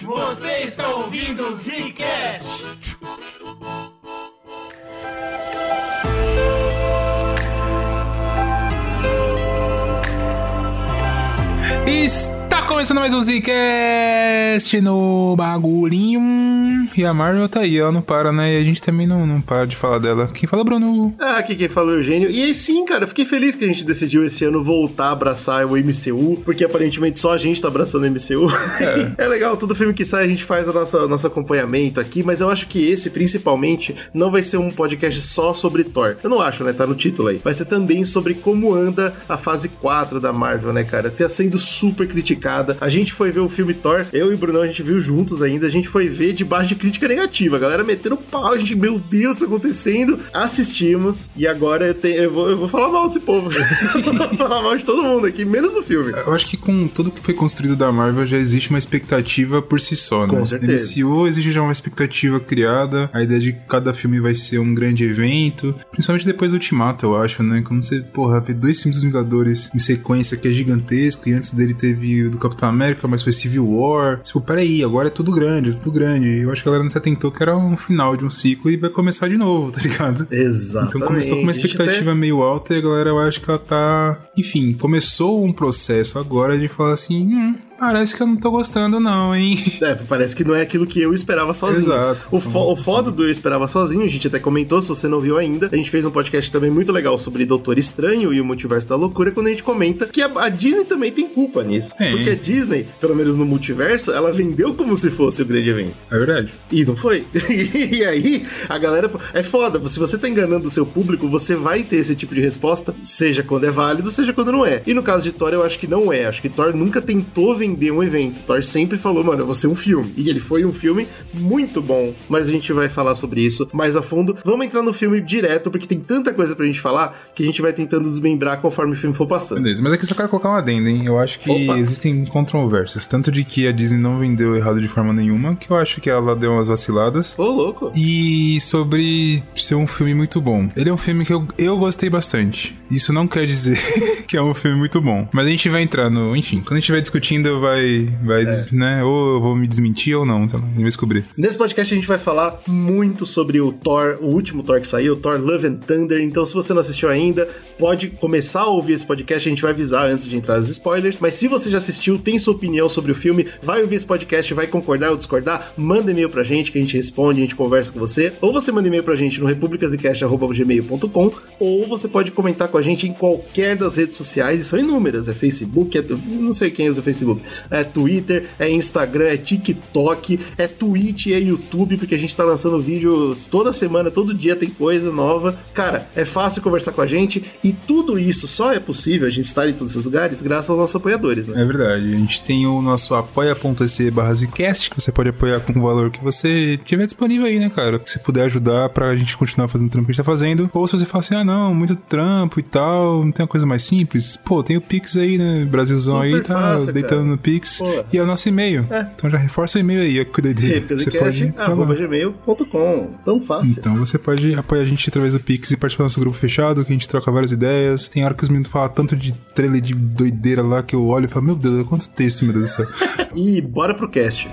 Você está ouvindo o Zcast. Está começando mais um Zcast no bagulhinho. E a Marvel tá aí, ela não para, né? E a gente também não, não para de falar dela. Quem fala, Bruno? Ah, aqui quem falou é o Eugênio. E aí sim, cara, fiquei feliz que a gente decidiu esse ano voltar a abraçar o MCU, porque aparentemente só a gente tá abraçando o MCU. É, é legal, todo filme que sai a gente faz o nosso, nosso acompanhamento aqui, mas eu acho que esse, principalmente, não vai ser um podcast só sobre Thor. Eu não acho, né? Tá no título aí. Vai ser também sobre como anda a fase 4 da Marvel, né, cara? Tá sendo super criticada. A gente foi ver o filme Thor, eu e o Brunão, a gente viu juntos ainda, a gente foi ver debaixo de crítica negativa. A galera metendo pau, a gente, meu Deus, tá acontecendo. Assistimos e agora eu, tenho, eu, vou, eu vou falar mal desse povo. vou falar mal de todo mundo aqui, menos do filme. Eu acho que com tudo que foi construído da Marvel já existe uma expectativa por si só, né? Com certeza. MCU existe já uma expectativa criada, a ideia de que cada filme vai ser um grande evento, principalmente depois do Ultimato, eu acho, né? Como você, porra, vê dois filmes dos Vingadores em sequência que é gigantesco, e antes dele teve o do Capitão América, mas foi Civil War. Tipo, peraí, agora é tudo grande, é tudo grande. Eu acho que galera não se atentou que era um final de um ciclo e vai começar de novo, tá ligado? Exatamente. Então começou com uma expectativa até- meio alta e a galera eu acho que ela tá. Enfim, começou um processo agora de falar assim: hum, parece que eu não tô gostando, não, hein? É, parece que não é aquilo que eu esperava sozinho. Exato. O, fo o foda do Eu Esperava Sozinho, a gente até comentou, se você não viu ainda, a gente fez um podcast também muito legal sobre Doutor Estranho e o Multiverso da Loucura, quando a gente comenta que a, a Disney também tem culpa nisso. Tem. Porque a Disney, pelo menos no multiverso, ela vendeu como se fosse o grande evento. É verdade. E não foi. e aí, a galera. É foda. Se você tá enganando o seu público, você vai ter esse tipo de resposta, seja quando é válido, seja quando não é. E no caso de Thor, eu acho que não é. Acho que Thor nunca tentou vender um evento. Thor sempre falou, mano, eu vou ser um filme. E ele foi um filme muito bom. Mas a gente vai falar sobre isso mais a fundo. Vamos entrar no filme direto, porque tem tanta coisa pra gente falar que a gente vai tentando desmembrar conforme o filme for passando. Beleza, mas aqui só quero colocar um adendo, hein? Eu acho que Opa. existem controvérsias. Tanto de que a Disney não vendeu errado de forma nenhuma, que eu acho que ela deu umas vaciladas. Ô, louco. E sobre ser um filme muito bom. Ele é um filme que eu, eu gostei bastante. Isso não quer dizer que é um filme muito bom. Mas a gente vai entrar no. Enfim, quando a gente estiver discutindo, vai. vai né? Ou eu vou me desmentir ou não. Então, a gente vai descobrir. Nesse podcast a gente vai falar muito sobre o Thor, o último Thor que saiu, Thor Love and Thunder. Então, se você não assistiu ainda, pode começar a ouvir esse podcast. A gente vai avisar antes de entrar nos spoilers. Mas se você já assistiu, tem sua opinião sobre o filme, vai ouvir esse podcast, vai concordar ou discordar, manda e-mail pra gente que a gente responde, a gente conversa com você. Ou você manda e-mail pra gente no republicasdecast.gmail.com ou você pode comentar com a gente em qualquer das redes sociais, e são inúmeras. É Facebook, é, não sei quem usa o Facebook, é Twitter, é Instagram, é TikTok, é Twitch, é YouTube, porque a gente tá lançando vídeo toda semana, todo dia tem coisa nova. Cara, é fácil conversar com a gente e tudo isso só é possível a gente estar em todos esses lugares graças aos nossos apoiadores, né? É verdade. A gente tem o nosso apoia.se barra Zcast, que você pode apoiar com o valor que você tiver disponível aí, né, cara? Que você puder ajudar pra gente continuar fazendo o trampo que a gente tá fazendo. Ou se você fala assim, ah, não, muito trampo e tal, não tem uma coisa mais simples. Pô, tem o Pix aí, né? Brasilzão Super aí, tá fácil, deitando. No Pix. Pô. E é o nosso e-mail. É. Então já reforça o e-mail aí, que doideira. Você pode falar. republicast.gmail.com Tão fácil. Então você pode apoiar a gente através do Pix e participar do nosso grupo fechado, que a gente troca várias ideias. Tem hora que os meninos falam tanto de trailer de doideira lá que eu olho e falo, meu Deus, quanto texto, meu Deus do céu. E bora pro cast.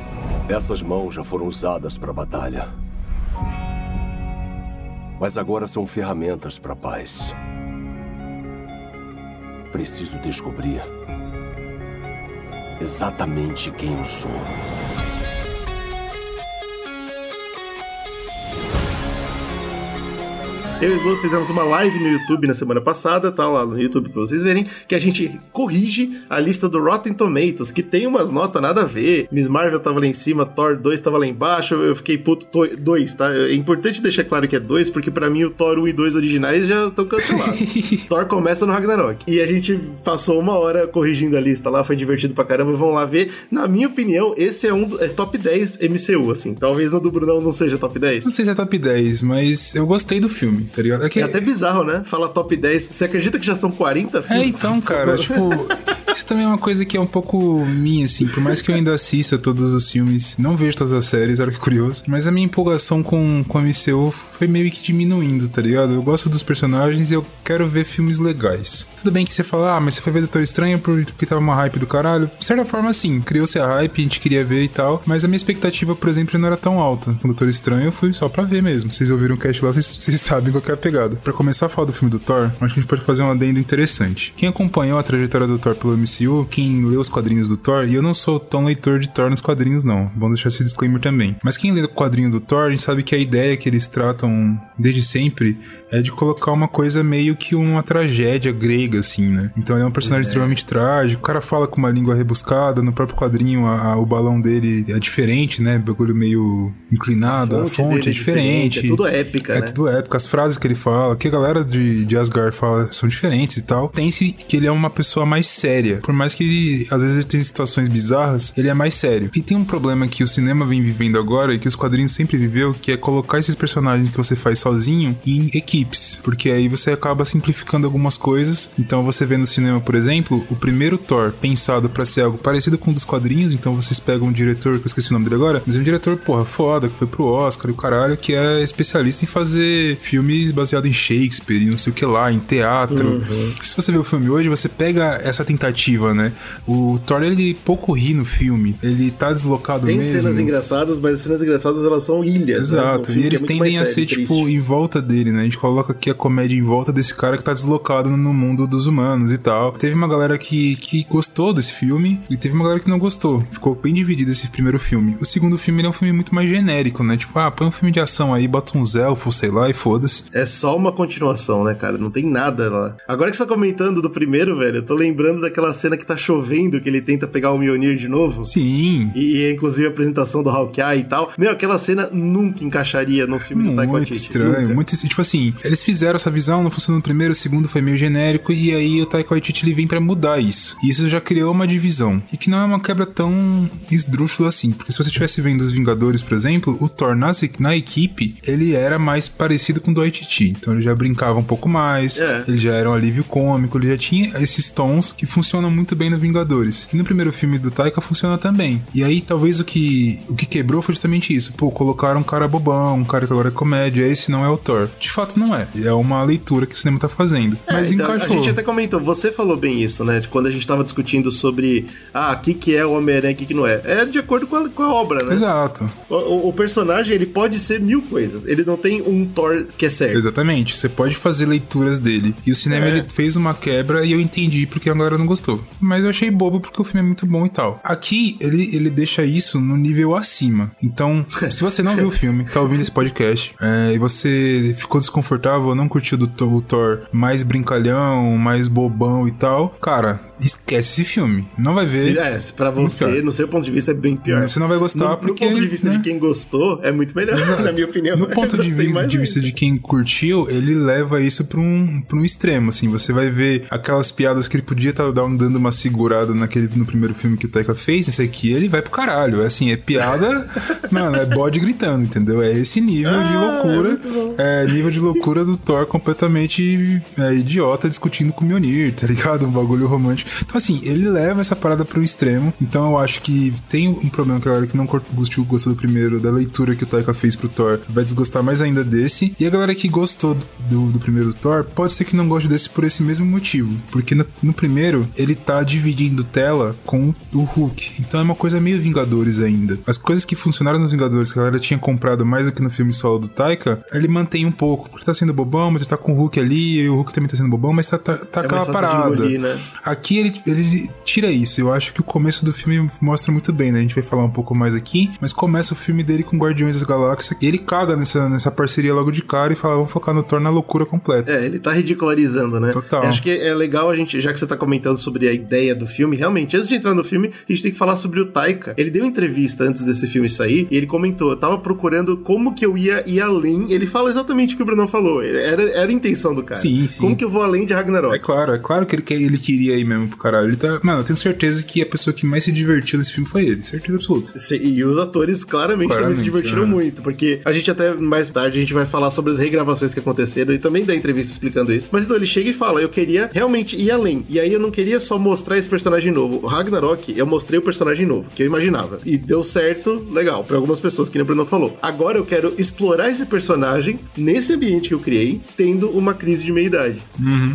Essas mãos já foram usadas para batalha. Mas agora são ferramentas para paz. Preciso descobrir exatamente quem eu sou. Eu e o Slow fizemos uma live no YouTube na semana passada, tá lá no YouTube pra vocês verem, que a gente corrige a lista do Rotten Tomatoes, que tem umas notas nada a ver. Miss Marvel tava lá em cima, Thor 2 tava lá embaixo, eu fiquei puto, 2, tá? É importante deixar claro que é 2, porque pra mim o Thor 1 e 2 originais já estão cancelados. Thor começa no Ragnarok. E a gente passou uma hora corrigindo a lista lá, foi divertido pra caramba, vamos lá ver. Na minha opinião, esse é um do- é top 10 MCU, assim. Talvez no do Brunão não seja top 10. Não sei se é top 10, mas eu gostei do filme, tá ligado? É que É até bizarro, né? Fala top 10. Você acredita que já são 40 É, filmes? então, cara, tipo, Isso também é uma coisa que é um pouco minha, assim. Por mais que eu ainda assista todos os filmes, não vejo todas as séries, olha que curioso. Mas a minha empolgação com, com a MCU foi meio que diminuindo, tá ligado? Eu gosto dos personagens e eu quero ver filmes legais. Tudo bem que você fala, ah, mas você foi ver Doutor Estranho porque tava uma hype do caralho. De certa forma, sim, criou-se a hype, a gente queria ver e tal. Mas a minha expectativa, por exemplo, não era tão alta. Com o Doutor Estranho eu fui só pra ver mesmo. Vocês ouviram o cast lá, vocês, vocês sabem qual é a pegada. Pra começar a falar do filme do Thor, acho que a gente pode fazer um adendo interessante. Quem acompanhou a trajetória do Thor pelo MCU, quem leu os quadrinhos do Thor, e eu não sou tão leitor de Thor nos quadrinhos, não. Vamos deixar esse disclaimer também. Mas quem lê o quadrinho do Thor, a gente sabe que a ideia que eles tratam desde sempre é de colocar uma coisa meio que uma tragédia grega, assim, né? Então ele é um personagem é. extremamente trágico, o cara fala com uma língua rebuscada, no próprio quadrinho a, a, o balão dele é diferente, né? Bagulho meio inclinado, a fonte, a fonte é, diferente. é, diferente. É tudo épica, é né? tudo épica, as frases que ele fala, que a galera de, de Asgard fala são diferentes e tal. Tem-se que ele é uma pessoa mais séria, por mais que ele, às vezes ele tem situações bizarras, ele é mais sério. E tem um problema que o cinema vem vivendo agora e que os quadrinhos sempre viveu, que é colocar esses personagens que você faz sozinho em equipes, porque aí você acaba simplificando algumas coisas. Então você vê no cinema, por exemplo, o primeiro Thor pensado para ser algo parecido com um dos quadrinhos, então vocês pegam um diretor, que eu esqueci o nome dele agora, mas é um diretor, porra, foda, que foi pro Oscar e o caralho, que é especialista em fazer filmes baseados em Shakespeare e não sei o que lá, em teatro. Uhum. Se você vê o filme hoje, você pega essa tentativa, né? O Thor, ele pouco ri no filme, ele tá deslocado Tem mesmo. Tem cenas engraçadas, mas as cenas engraçadas elas são ilhas. Né? Exato, né? e eles tendem a ser, triste. tipo, em volta dele, né? A gente coloca aqui a comédia em volta desse cara que tá deslocado no mundo dos humanos e tal. Teve uma galera que, que gostou desse filme e teve uma galera que não gostou. Ficou bem dividido esse primeiro filme. O segundo filme é um filme muito mais genérico, né? Tipo, ah, põe um filme de ação aí, bota uns elfos, sei lá, e foda-se. É só uma continuação, né, cara? Não tem nada lá. Agora que você tá comentando do primeiro, velho, eu tô lembrando daquela cena que tá chovendo, que ele tenta pegar o Mjolnir de novo. Sim. E, inclusive a apresentação do Hawkeye e tal. Meu, aquela cena nunca encaixaria no filme muito do Taika Muito estranho, nunca. muito Tipo assim, eles fizeram essa visão, não funcionou no primeiro, o segundo foi meio genérico, e aí o Taika Waititi ele vem pra mudar isso. E isso já criou uma divisão. E que não é uma quebra tão esdrúxula assim. Porque se você estivesse vendo os Vingadores, por exemplo, o Thor na, na equipe, ele era mais parecido com o do Waititi. Então ele já brincava um pouco mais, é. ele já era um alívio cômico, ele já tinha esses tons que funcionam muito bem no Vingadores. E no primeiro filme do Taika funciona também. E aí talvez o que, o que quebrou foi justamente isso. Pô, colocaram um cara bobão, um cara que agora é comédia, esse não é o Thor. De fato não é. É uma leitura que o cinema tá fazendo. É, Mas então, encaixou. A gente até comentou, você falou bem isso, né? Quando a gente tava discutindo sobre ah, o que, que é o Homem-Aranha e o que, que não é. É de acordo com a, com a obra, né? Exato. O, o, o, personagem, ele pode ser mil coisas. Ele não tem um Thor que é certo. Exatamente. Você pode fazer leituras dele. E o cinema, é. ele fez uma quebra e eu entendi porque a galera não gostou. Mas eu achei bobo porque o filme é muito bom e tal. Aqui, ele, ele deixa isso no nível acima. Então, se você não viu o filme, tá ouvindo esse podcast, é, e você ficou desconfortável, não curtiu do, o Thor mais brincalhão, mais bobão e tal, cara, esquece esse filme. Não vai ver. Se, é, pra você, no seu ponto de vista, é bem pior. Você não vai gostar no, porque... No ponto de vista né? de quem gostou, é muito melhor, Exato. na minha opinião. No ponto de, vi de vista de quem curtiu, ele leva isso pra um, pra um extremo, assim. Você vai ver aquelas piadas que ele podia estar tá dando uma segurada naquele, no primeiro filme que o Taika fez, esse aqui ele vai pro caralho. É assim, é piada, mano, é bode gritando, entendeu? É esse nível ah, de loucura. É, é, nível de loucura do Thor completamente é, idiota discutindo com o Mjolnir, tá ligado? Um bagulho romântico. Então, assim, ele leva essa parada pro extremo. Então, eu acho que tem um problema que a galera que não gostou, gostou do primeiro, da leitura que o Taika fez pro Thor, vai desgostar mais ainda desse. E a galera que gostou do, do primeiro Thor, pode ser que não goste desse por esse mesmo motivo. Porque no, no primeiro, ele tá dividindo tela com o Hulk. Então, é uma coisa meio Vingadores ainda. As coisas que funcionaram nos Vingadores, que a galera tinha comprado mais do que no filme solo do Taika, ele mantém um pouco. Porque tá sendo bobão, mas ele tá com o Hulk ali, e o Hulk também tá sendo bobão, mas tá, tá, tá é aquela parada. Engolir, né? Aqui ele, ele tira isso. Eu acho que o começo do filme mostra muito bem, né? A gente vai falar um pouco mais aqui, mas começa o filme dele com Guardiões das Galáxias e ele caga nessa, nessa parceria logo de cara e fala, vamos focar no Thor na loucura completa. É, ele tá ridicularizando, né? Total. Eu acho que é legal a gente, já que você tá comentando sobre a ideia do filme, realmente, antes de entrar no filme, a gente tem que falar sobre o Taika. Ele deu entrevista antes desse filme sair e ele comentou, eu tava procurando como que eu ia ir além. Ele fala exatamente o que o Bruno falou. Era, era a intenção do cara. Sim, sim. Como que eu vou além de Ragnarok? É claro, é claro que ele, ele queria ir mesmo pro caralho. Ele tá. Mano, eu tenho certeza que a pessoa que mais se divertiu nesse filme foi ele. Certeza absoluta. E os atores claramente, também se Claramente, divertiram é. muito, porque a gente até mais tarde a gente vai falar sobre as regravações que aconteceram e também da entrevista explicando isso. Mas então ele chega e fala: Eu queria realmente ir além. E aí eu não queria só mostrar esse personagem novo. O Ragnarok, eu mostrei o personagem novo, que eu imaginava. E deu certo, legal, pra algumas pessoas, que nem o Bruno falou. Agora eu quero explorar esse personagem nesse ambiente que eu criei, tendo uma crise de meia-idade.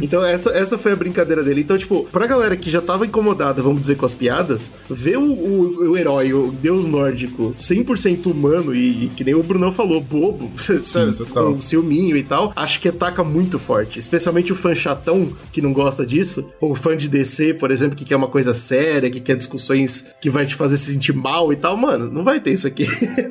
Então essa, essa foi a brincadeira dele. Então, tipo, pra galera que já tava incomodada, vamos dizer, com as piadas, ver o, o, o herói, o deus nórdico, 100% humano e, e que nem o Brunão falou, bobo, sabe, com ciúminho e tal, acho que ataca muito forte. Especialmente o fã chatão que não gosta disso, ou o fã de DC, por exemplo, que quer uma coisa séria, que quer discussões que vai te fazer se sentir mal e tal. Mano, não vai ter isso aqui.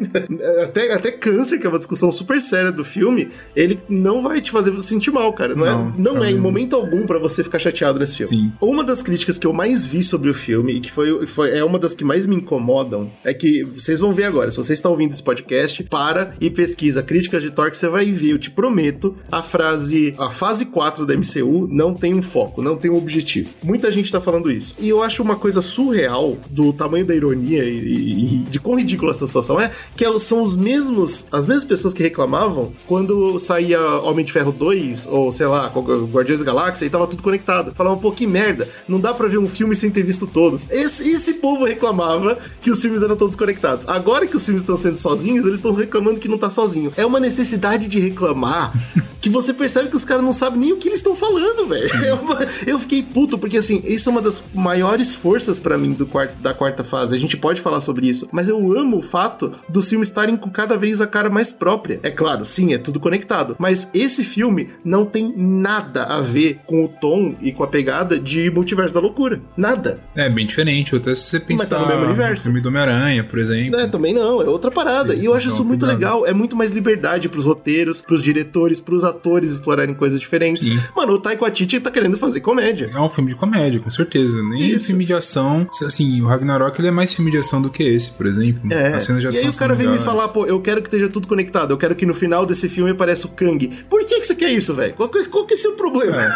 até, até câncer, que é uma discussão super séria do filme, ele não vai te fazer se sentir mal, cara. Não, Não, é, não é em momento algum pra você ficar chateado nesse filme. Sim. Uma das críticas que eu mais vi sobre o filme, e que foi, foi é uma das que mais me incomodam, é que vocês vão ver agora. Se você está ouvindo esse podcast, para e pesquisa críticas de Thor que você vai ver, eu te prometo, a frase, a fase 4 da MCU não tem um foco, não tem um objetivo. Muita gente tá falando isso. E eu acho uma coisa surreal do tamanho da ironia e, e- e de quão ridícula essa situação é, que é- são os mesmos, as mesmas pessoas que reclamavam quando saía Homem de Ferro 2, ou sei lá, Guardiões da Galáxia, e tava tudo conectado. Falavam, pô, que merda, não dá pra ver um filme sem ter visto todos. Esse, esse povo reclamava que os filmes eram todos conectados. Agora que os filmes estão sendo sozinhos, eles estão reclamando que não tá sozinho. É uma necessidade de reclamar que você percebe que os caras não sabem nem o que eles estão falando, velho. Uma- Eu fiquei puto, porque assim, isso é uma das maiores forças pra mim do quarto, da quarta fase. A gente pode falar sobre isso, mas eu amo o fato dos filmes estarem com cada vez a cara mais própria. É claro, sim, é tudo conectado, mas esse filme não tem nada a ver com o tom e com a pegada de Multiverso da Loucura. Nada. É bem diferente. Até se você pensar. Mas tá no mesmo universo. Filme do Homem-Aranha, por exemplo. É, também não, é outra parada. Eles E eu acho isso muito cuidado. legal. É muito mais liberdade pros roteiros, pros diretores, pros atores explorarem coisas diferentes. Sim. Mano, o Taika Waititi tá querendo fazer comédia. É um filme de comédia, com certeza. Nem Isso. filme de ação. Assim, o Ragnarok ele é mais filme de ação do que esse, por exemplo. É. As cenas de E ação aí o cara vem me falar, pô, eu quero que esteja tudo conectado. Eu quero que no final desse filme apareça o Kang. Por que, que você quer isso, velho? Qual, que- qual que é o seu problema?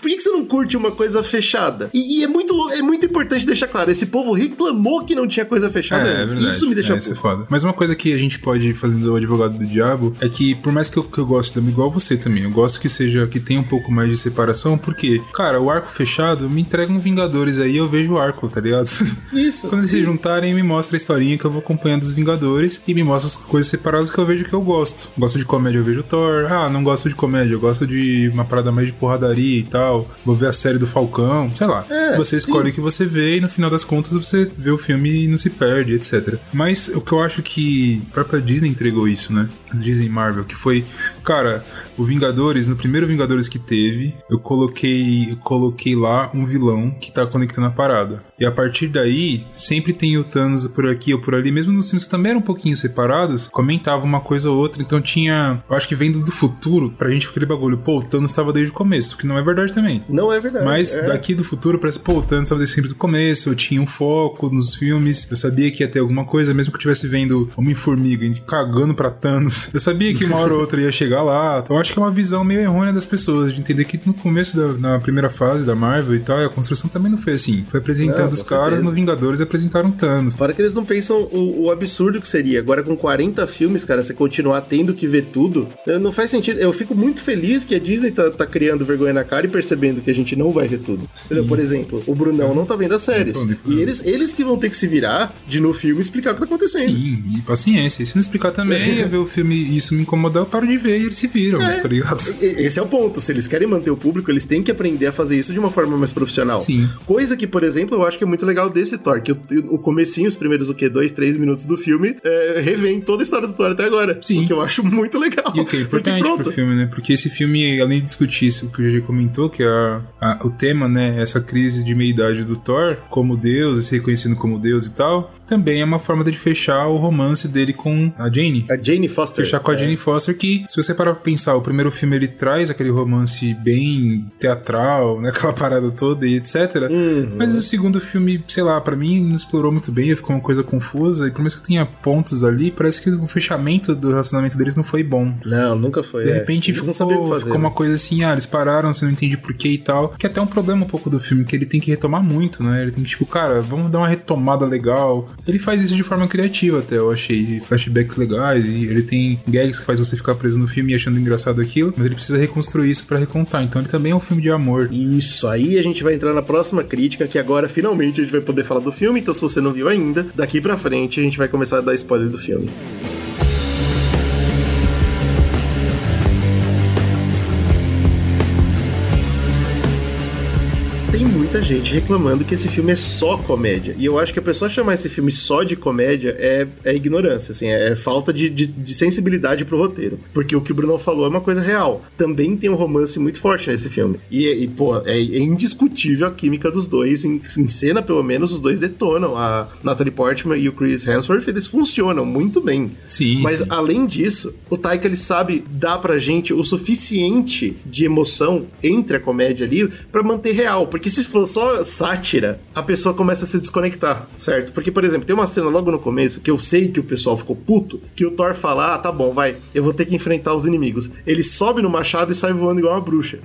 Por que, que você não curte uma coisa fechada? E, e é muito é muito importante deixar claro: esse povo reclamou que não tinha coisa fechada É, é antes. verdade. Isso me deixa é, é foda. Mas uma coisa que a gente pode ir fazendo o advogado do diabo é que, por mais que eu, que eu goste da igual você também, eu gosto que seja que tenha um pouco mais de separação, porque, cara, o arco fechado me entrega um Vingadores aí, eu vejo o arco, tá ligado? Isso. Quando eles se juntarem, me mostra a historinha que eu vou acompanhando dos Vingadores e me mostra as coisas separadas que eu vejo que eu gosto. Gosto de comédia, eu vejo Thor. Ah, não gosto de comédia, eu gosto de uma parada mais de porradaria e tal. Vou ver a série do Falcão, sei lá. É, você escolhe o que você vê e no final das contas você vê o filme e não se perde, etc. Mas o que eu acho que a própria Disney entregou isso, né? A Disney Marvel, que foi, cara, o Vingadores, no primeiro Vingadores que teve, eu coloquei, eu coloquei lá um vilão que tá conectando a parada. E a partir daí, sempre tem o Thanos por aqui ou por ali, mesmo nos filmes que também eram um pouquinho separados, comentava uma coisa ou outra, então tinha, eu acho que vendo do futuro, pra gente aquele bagulho, pô, o Thanos tava desde o começo, que não é verdade também. Não é verdade. Mas é. daqui do futuro parece, pô, o Thanos estava desde sempre do começo, eu tinha um foco nos filmes, eu sabia que ia ter alguma coisa, mesmo que eu estivesse vendo Homem-Formiga cagando pra Thanos, eu sabia que uma hora ou outra ia chegar lá. Então acho que é uma visão meio errônea das pessoas, de entender que no começo da na primeira fase da Marvel e tal, a construção também não foi assim. Foi apresentando Não, com os caras certeza. no Vingadores e apresentaram Thanos. Fora que eles não pensam o, o absurdo que seria. Agora, com 40 filmes, cara, você continuar tendo que ver tudo, eh, não faz sentido. Eu fico muito feliz que a Disney tá, tá criando vergonha na cara e percebendo que a gente não vai ver tudo. Entendeu? Por exemplo, o Brunão não tá vendo as séries. Vendo. E eles, eles que vão ter que se virar de no filme explicar o que tá acontecendo. Sim, e paciência. E se não explicar também, ia ver o filme e isso me incomodar, eu paro de ver e eles se viram, É. tá ligado? Esse é o ponto. Se eles querem manter o público, eles têm que aprender a fazer isso de uma forma mais profissional. Sim. Coisa que, por exemplo, eu acho que é muito legal desse Thor, que o, o comecinho, os primeiros, o quê? Dois, três minutos do filme, é, revém toda a história do Thor até agora. Sim. O que eu acho muito legal. E o que é Porque importante pronto. pro filme, né? Porque esse filme, além de discutir isso que o GG comentou, que é a, a- o tema, né? Essa crise de meia-idade do Thor, como Deus, e se reconhecendo como Deus e tal. Também é uma forma de fechar o romance dele com a Jane. A Jane Foster. Fechar com a é. Jane Foster, que, se você parar pra pensar, o primeiro filme ele traz aquele romance bem teatral, né? Aquela parada toda e etc. Uhum. Mas o segundo filme, sei lá, pra mim não explorou muito bem, ficou uma coisa confusa. E por mais que tenha pontos ali, parece que o fechamento do relacionamento deles não foi bom. Não, nunca foi. De é. repente Eles ficou, fazer. ficou uma né? coisa assim, ah, eles pararam, você não entende porquê e tal. Que é até um problema um pouco do filme, que ele tem que retomar muito, né? Ele tem que, tipo, cara, vamos dar uma retomada legal. Ele faz isso de forma criativa até, eu achei. Flashbacks legais, e ele tem gags que faz você ficar preso no filme achando engraçado aquilo, mas ele precisa reconstruir isso pra recontar. Então ele também é um filme de amor. Isso, aí a gente vai entrar na próxima crítica, que agora finalmente a gente vai poder falar do filme, então se você não viu ainda, daqui pra frente a gente vai começar a dar spoiler do filme. Muita gente reclamando que esse filme é só comédia. E eu acho que a pessoa chamar esse filme só de comédia é, é ignorância, assim, é falta de, de, de sensibilidade pro roteiro. Porque o que o Bruno falou é uma coisa real. Também tem um romance muito forte nesse filme. E, e pô, é, é indiscutível a química dos dois. Em, em cena, pelo menos, os dois detonam. A Natalie Portman e o Chris Hemsworth, eles funcionam muito bem. Sim, Mas sim. além disso, o Taika ele sabe dar pra gente o suficiente de emoção entre a comédia ali pra manter real. Porque se for só sátira, a pessoa começa a se desconectar, certo? Porque, por exemplo, tem uma cena logo no começo que eu sei que o pessoal ficou puto, que o Thor fala: Ah, tá bom, vai, eu vou ter que enfrentar os inimigos. Ele sobe no machado e sai voando igual uma bruxa.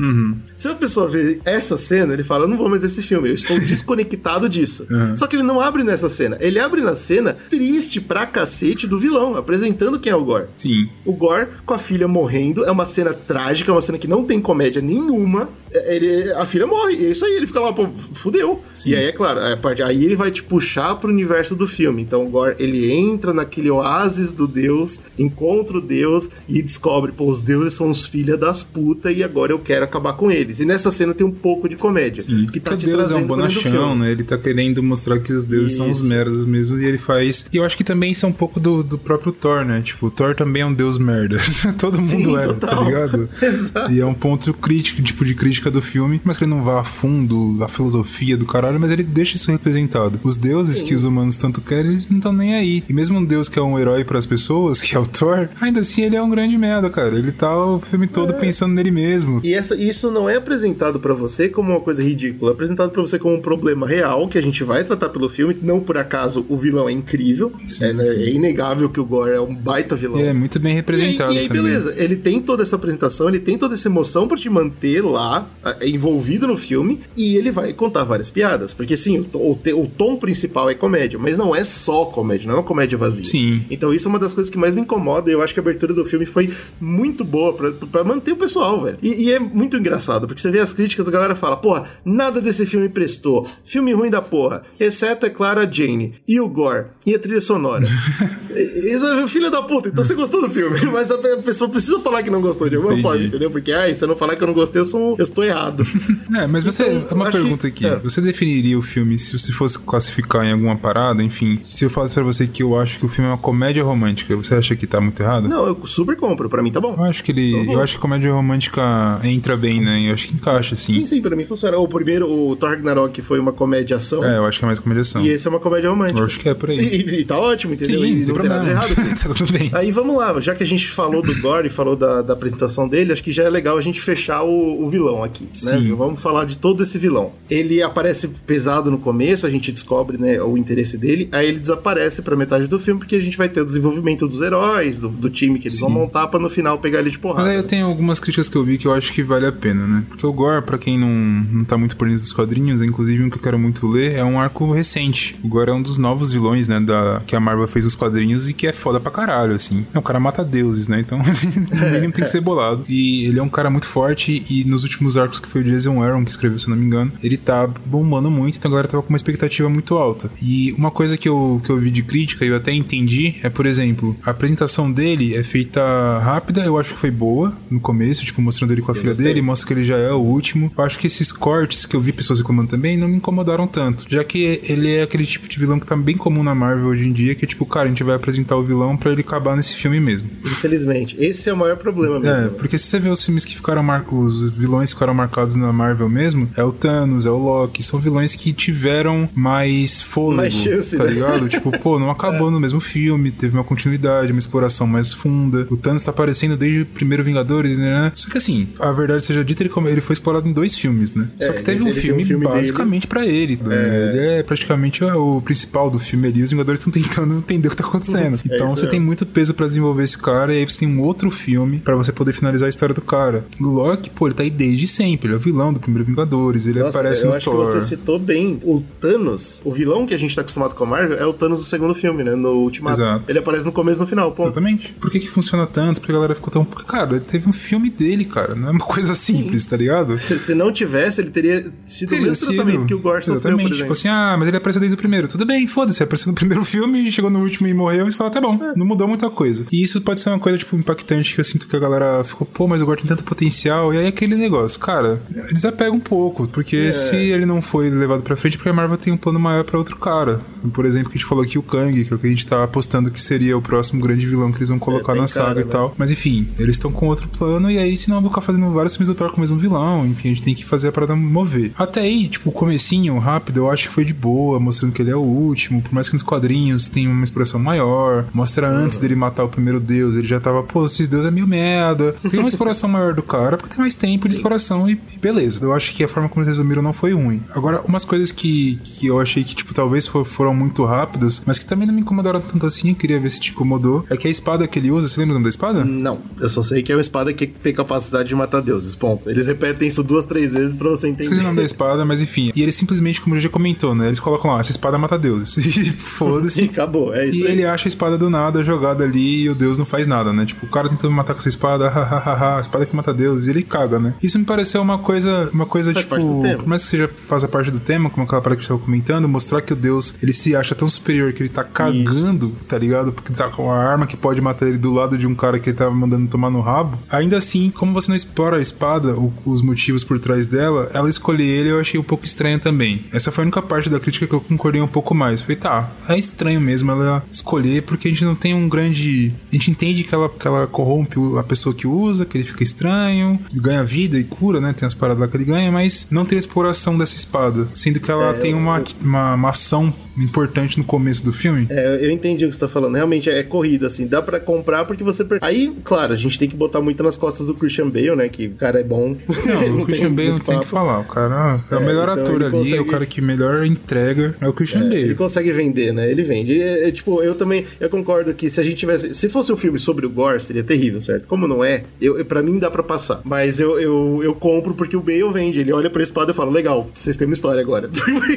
Se a pessoa vê essa cena, ele fala: Eu não vou mais ver esse filme, eu estou desconectado disso. Só que ele não abre nessa cena, ele abre na cena triste pra cacete do vilão, apresentando quem é o Gore. Sim. O Gore com a filha morrendo é uma cena trágica, é uma cena que não tem comédia nenhuma. É, Ele, a filha morre, e é isso aí. Ele fica lá, pô, fudeu. Sim. E aí, é claro, a parte, aí ele vai te puxar pro universo do filme. Então o Gore, ele entra naquele oásis do Deus, encontra o Deus e descobre, pô, os deuses são os filha das putas e agora eu quero acabar com eles. E nessa cena tem um pouco de comédia. Sim. Que tá te Deus é trazendo um dentro do bonachão, né? Ele tá querendo mostrar que os deuses são os Isso. merdas mesmo, e ele faz. E eu acho que também isso é um pouco do, do próprio Thor, né? Tipo, o Thor também é um deus merda. Todo mundo Sim, é, total. tá ligado? Exato. E é um ponto crítico, tipo, de crítica do filme, mas que ele não vá a fundo, a filosofia do caralho, mas ele deixa isso representado. Os deuses que os humanos tanto querem, eles não estão nem aí. E mesmo um deus que é um herói pras pessoas, que é o Thor, ainda assim ele é um grande merda, cara. Ele tá o filme todo pensando nele mesmo. E essa, isso não é apresentado pra você como uma coisa ridícula, é apresentado pra você como um problema real que a gente vai tratar pelo filme. Não por acaso o vilão é incrível, Sim, é, né, sim. é inegável que o Gore é um baita vilão. E é muito bem E representado e aí, também. beleza, ele tem toda essa apresentação, ele tem toda essa emoção pra te manter lá, ah, envolvido no filme, e ele vai contar várias piadas. Porque sim, o, o o tom principal é comédia, mas não é só comédia, não é uma comédia vazia. Sim. Então isso é uma das coisas que mais me incomoda, e eu acho que a abertura do filme foi muito boa pra, pra manter o pessoal, velho. E, e é muito engraçado, porque você vê as críticas, a galera fala, porra, nada desse filme prestou, filme ruim da porra, exceto, é claro, a Jane, e o Gore, e a trilha sonora. É filha da puta, então você gostou do filme, mas a pe- pessoa precisa falar que não gostou de alguma Entendi. forma, entendeu? Porque, ai, se eu não falar que eu não gostei, eu, sou, eu estou errado. É, mas você. Então, uma que- pergunta aqui. é. Você definiria o filme se você fosse classificar em alguma parada? Enfim, se eu falasse pra você que eu acho que o filme é uma comédia romântica, você acha que tá muito errado? não, eu super compro, pra mim tá bom. Eu acho que ele. Tá bom. Eu acho que comédia romântica entra bem, né? Eu acho que encaixa, Sim, assim. sim, pra mim funciona. O primeiro, o Thor Ragnarok, foi uma comédia ação, É, eu acho que é mais comédia ação. e esse é uma comédia romântica. Eu acho que é por aí. E, e tá ótimo, entendeu? Sim, e não tem tem nada de problema. errado. tá tudo bem. Aí vamos lá, já que a gente falou do Gore falou da, da apresentação dele, acho que já é legal a gente fechar o, o vilão aqui, né? Sim. Vamos falar de todo esse vilão. Ele aparece pesado no começo, a gente descobre né, o interesse dele, aí ele desaparece pra metade do filme, porque a gente vai ter o desenvolvimento dos heróis, do, do time que eles vão Sim. montar pra no final pegar ele de porrada. Mas aí eu tenho algumas críticas que eu vi que eu acho que vale a pena, né? Porque o Gore, pra quem não, não tá muito por dentro dos quadrinhos, inclusive um que eu quero muito ler, é um arco recente. O Gore é um dos novos vilões, né? Da, que a Marvel fez nos quadrinhos e que é foda pra caralho, assim. É, o cara mata deuses, né? Então, no mínimo tem que ser bolado. E ele é um cara muito forte e nos últimos arcos que foi o Jason Aaron que escreveu, se eu não me engano, ele tá bombando muito, então a galera tava com uma expectativa muito alta. E uma coisa que eu, que eu vi de crítica e eu até entendi é, por exemplo, a apresentação dele é feita rápida, eu acho que foi boa no começo, tipo, mostrando ele com a filha gostei. dele, mostra que ele já é o último. Eu acho que esses cortes que eu vi pessoas reclamando também não me incomodaram tanto, já que ele é aquele tipo de vilão que tá bem comum na Marvel hoje em dia, que é tipo, cara, a gente vai apresentar o vilão pra ele acabar nesse filme mesmo. Infelizmente. Esse é o maior problema mesmo. É, porque se você vê os filmes que ficaram marcados, os vilões que ficaram marcados na Marvel mesmo, é o Thanos, é o Loki. São vilões que tiveram mais fôlego, Mais chance, tá né? ligado? tipo, pô, não acabou no mesmo filme, teve uma continuidade, uma exploração mais funda. O Thanos tá aparecendo desde o primeiro Vingadores, né? Só que assim, a verdade seja dita, ele, ele foi explorado em dois filmes, né? Só É, que teve um filme, um filme basicamente pra ele. né? Ele é praticamente o principal do filme ali. Os Vingadores estão tentando entender o que tá acontecendo. É Então você tem muito peso pra desenvolver esse cara, e aí você tem um outro filme pra você poder finalizar a história do cara. O Loki, pô, ele tá aí desde sempre. Ele é o vilão do primeiro Vingadores. Ele Nossa, aparece eu acho Thor. que você citou bem. O Thanos, o vilão que a gente tá acostumado com a Marvel, é o Thanos do segundo filme, né? No Ultimato. Exato. Ele aparece no começo e no final, pô. Exatamente. Por que que funciona tanto? Porque a galera ficou tão... Cara, ele teve um filme dele, cara. Não é uma coisa simples, tá ligado? Se, se não tivesse, ele teria sido o Teria mesmo tratamento que o Gore sofreu, por Exatamente. exemplo. Tipo assim, ah, mas ele apareceu desde o primeiro. Tudo bem, foda-se. Apareceu no primeiro filme, chegou no último e morreu. E você fala, tá bom, É. não mudou muita coisa. E isso pode ser uma coisa, tipo, impactante que eu sinto que a galera ficou, pô, mas o Gore tem tanto potencial. E aí aquele negócio, cara, desapega um pouco. Porque É. se ele não foi levado pra frente, é porque a Marvel tem um plano maior pra outro cara. Por exemplo, que a gente falou aqui, o Kang, que é o que a gente tá apostando que seria o próximo grande vilão que eles vão colocar tem na saga cara, e né? tal. Mas enfim, eles estão com outro plano, e aí, senão vão ficar fazendo vários filmes do Thor com o mesmo vilão. Enfim, a gente tem que fazer a parada mover. Até aí, tipo, o comecinho rápido, eu acho que foi de boa, mostrando que ele é o último. Por mais que nos quadrinhos tenha uma expressão maior, mostra antes dele matar o primeiro deus, ele já tava, pô, esses deuses é meio merda. Tem uma exploração maior do cara, porque tem mais tempo de exploração e, e beleza. Eu acho que a forma como eles resumiram não foi ruim. Agora, umas coisas que, que eu achei que, tipo, talvez for- foram muito rápidas, mas que também não me incomodaram tanto assim, eu queria ver se te incomodou, é que a espada que ele usa, você lembra o nome da espada? Não, eu só sei que é uma espada que tem capacidade de matar deuses, ponto. Eles repetem isso duas, três vezes pra você Esqueci o entender. nome da espada, mas enfim. E ele simplesmente, como gente já comentou, né? Eles colocam lá, essa espada mata deuses. E E foda-se. acabou, é isso E aí. ele acha a espada do nada jogada ali e o deus não faz nada, né? Tipo, o cara tentando matar com essa espada, hahaha, a espada que mata deus, e ele caga, né? Isso me pareceu uma coisa, uma coisa Faz tipo, parte do tema. por mais que seja faça parte do tema, como aquela parada que a gente tava comentando, mostrar que o deus, ele se acha tão superior que ele tá cagando, tá ligado? Porque tá com uma arma que pode matar ele do lado de um cara que ele tava mandando tomar no rabo. Ainda assim, como você não explora a espada, o- os motivos por trás dela, ela escolher ele eu achei um pouco estranho também. Essa foi a única parte da crítica que eu concordei um pouco mais. Falei, tá, é estranho mesmo ela escolher, porque a gente não tem um grande. A gente entende que ela, que ela corrompe a pessoa que usa, que ele fica estranho, ganha vida e cura, né? Tem as paradas lá que ele ganha, mas não tem a exploração dessa espada. Sendo que ela É, tem eu- uma, uma, uma ação importante no começo do filme. É, eu entendi o que você tá falando. Realmente é corrida, assim. Dá pra comprar porque você. per- Aí, claro, a gente tem que botar muito nas costas do Christian Bale, né? Que o cara é bom. Não, o Christian Bale não tem o que falar. O cara é, o É, melhor então ator ele ali, é o consegue- cara que melhor entrega é o Christian Ele Bale. consegue vender, né? Ele vende. É, é, tipo, eu também. Eu concordo que se a gente tivesse. Se fosse um filme sobre o Gore, seria terrível, certo? Como não é, eu, pra mim dá pra passar. Mas eu, eu, eu compro porque o Bale vende. Ele olha pra espada e fala: legal, vocês têm uma história agora.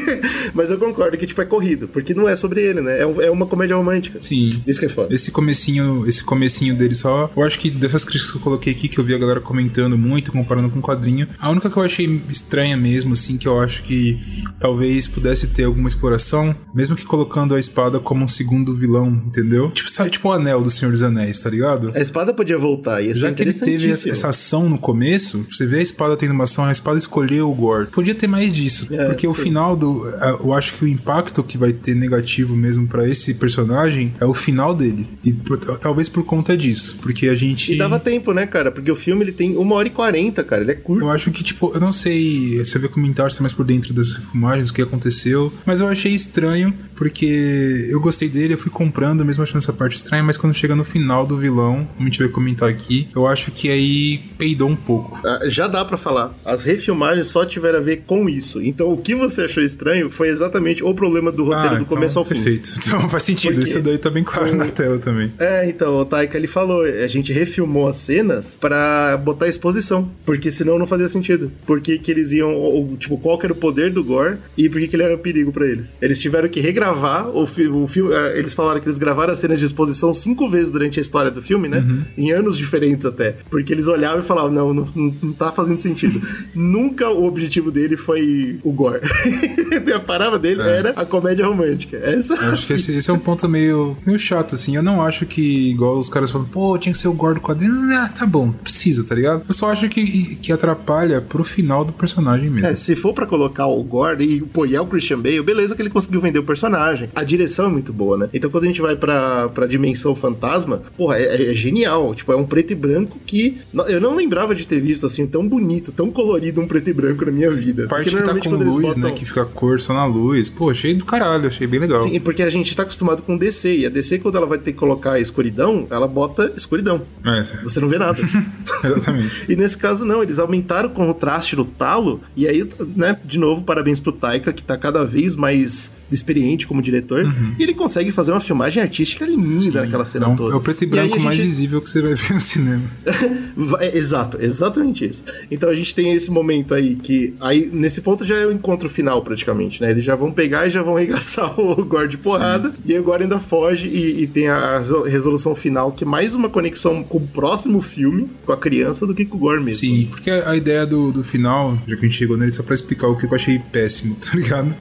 Mas eu concordo que, tipo, é corrido. Porque não é sobre ele, né? É, é uma comédia romântica. Sim. Isso que é foda. Esse comecinho, esse comecinho dele só. Eu acho que dessas críticas que eu coloquei aqui, que eu vi a galera comentando muito, comparando com o quadrinho, a única que eu achei estranha mesmo, assim, que eu acho que talvez pudesse ter alguma exploração, mesmo que colocando a espada como um segundo vilão, entendeu? Tipo, sabe, tipo o anel do Senhor dos Anéis, tá ligado? A espada podia voltar. Ia ser Já que ele teve essa ação no começo, você vê a espada tendo uma ação, a espada escolheu o Gore. Podia ter mais disso. É, porque o final do. Eu acho que o impacto que vai ter negativo mesmo pra esse personagem é o final dele. E por- talvez por conta disso. Porque a gente. E dava tempo, né, cara? Porque o filme ele tem uma hora e quarenta, cara. Ele é curto. Eu acho que, tipo, eu não sei. Você vê comentários mais por dentro das filmagens, o que aconteceu. Mas eu achei estranho, porque eu gostei dele, eu fui comprando, mesmo achando essa parte estranha. Mas quando chega no final do vilão, como a gente vai comentar aqui, eu acho que aí peidou um pouco. Ah, Já dá pra falar. As refilmagens só tiveram a ver com isso. Então o que você achou estranho foi exatamente o problema do roteiro do então, começo ao fim. Perfeito. Então faz sentido. Por quê? Isso daí tá bem claro na tela também. É, então, o Taika ele falou, a gente refilmou as cenas pra botar exposição, porque senão não fazia sentido. Porque que eles iam, ou, tipo, qual era o poder do Gore e por que que ele era um perigo pra eles. Eles tiveram que regravar o, fi o filme, ah, eles falaram que eles gravaram as cenas de exposição cinco vezes durante a história do filme, né? Uhum. Em anos diferentes até. Porque eles olhavam e falavam, não, não, não, tá fazendo sentido. Nunca o objetivo dele foi o Gore. a parada dele era a comédia romântica. Essa É. Eu acho que esse, esse é um ponto meio, meio chato, assim. Eu não acho que, igual os caras falam, pô, tinha que ser o Gore do quadrinho. Ah, tá bom, precisa, tá ligado? Eu só acho que, que atrapalha pro final do personagem mesmo. É, se for pra colocar o Gore e pô, e é o Christian Bale, beleza que ele conseguiu vender o personagem. A direção é muito boa, né? Então quando a gente vai pra, pra dimensão fantasma, porra, é, é genial. Tipo, é um preto e branco que eu não lembrava de ter visto assim, tão bonito, tão colorido um preto e branco na minha vida. Ainda. A parte que tá com luz, botam... né? Que fica a cor só na luz. Pô, achei do caralho, achei bem legal. Sim, porque a gente tá acostumado com DC. E a DC, quando ela vai ter que colocar escuridão, ela bota escuridão. É, Você não vê nada. Exatamente. e nesse caso, não. Eles aumentaram o contraste no talo. E aí, né, de novo, parabéns pro Taika, que tá cada vez mais experiente como diretor, uhum. e ele consegue fazer uma filmagem artística linda Sim, naquela cena não, toda. É o preto e branco e mais gente... visível que você vai ver no cinema. É, exato, exatamente isso. Então a gente tem esse momento aí que aí nesse ponto já é o encontro final praticamente, né? Eles já vão pegar e já vão arregaçar o Gore de porrada Sim. e agora ainda foge e, e, tem a resolução final que é mais uma conexão com o próximo filme com a criança do que com o Gore mesmo. Sim, porque a, a ideia do, do final, já que a gente chegou nele só pra explicar o que eu achei péssimo, tá ligado?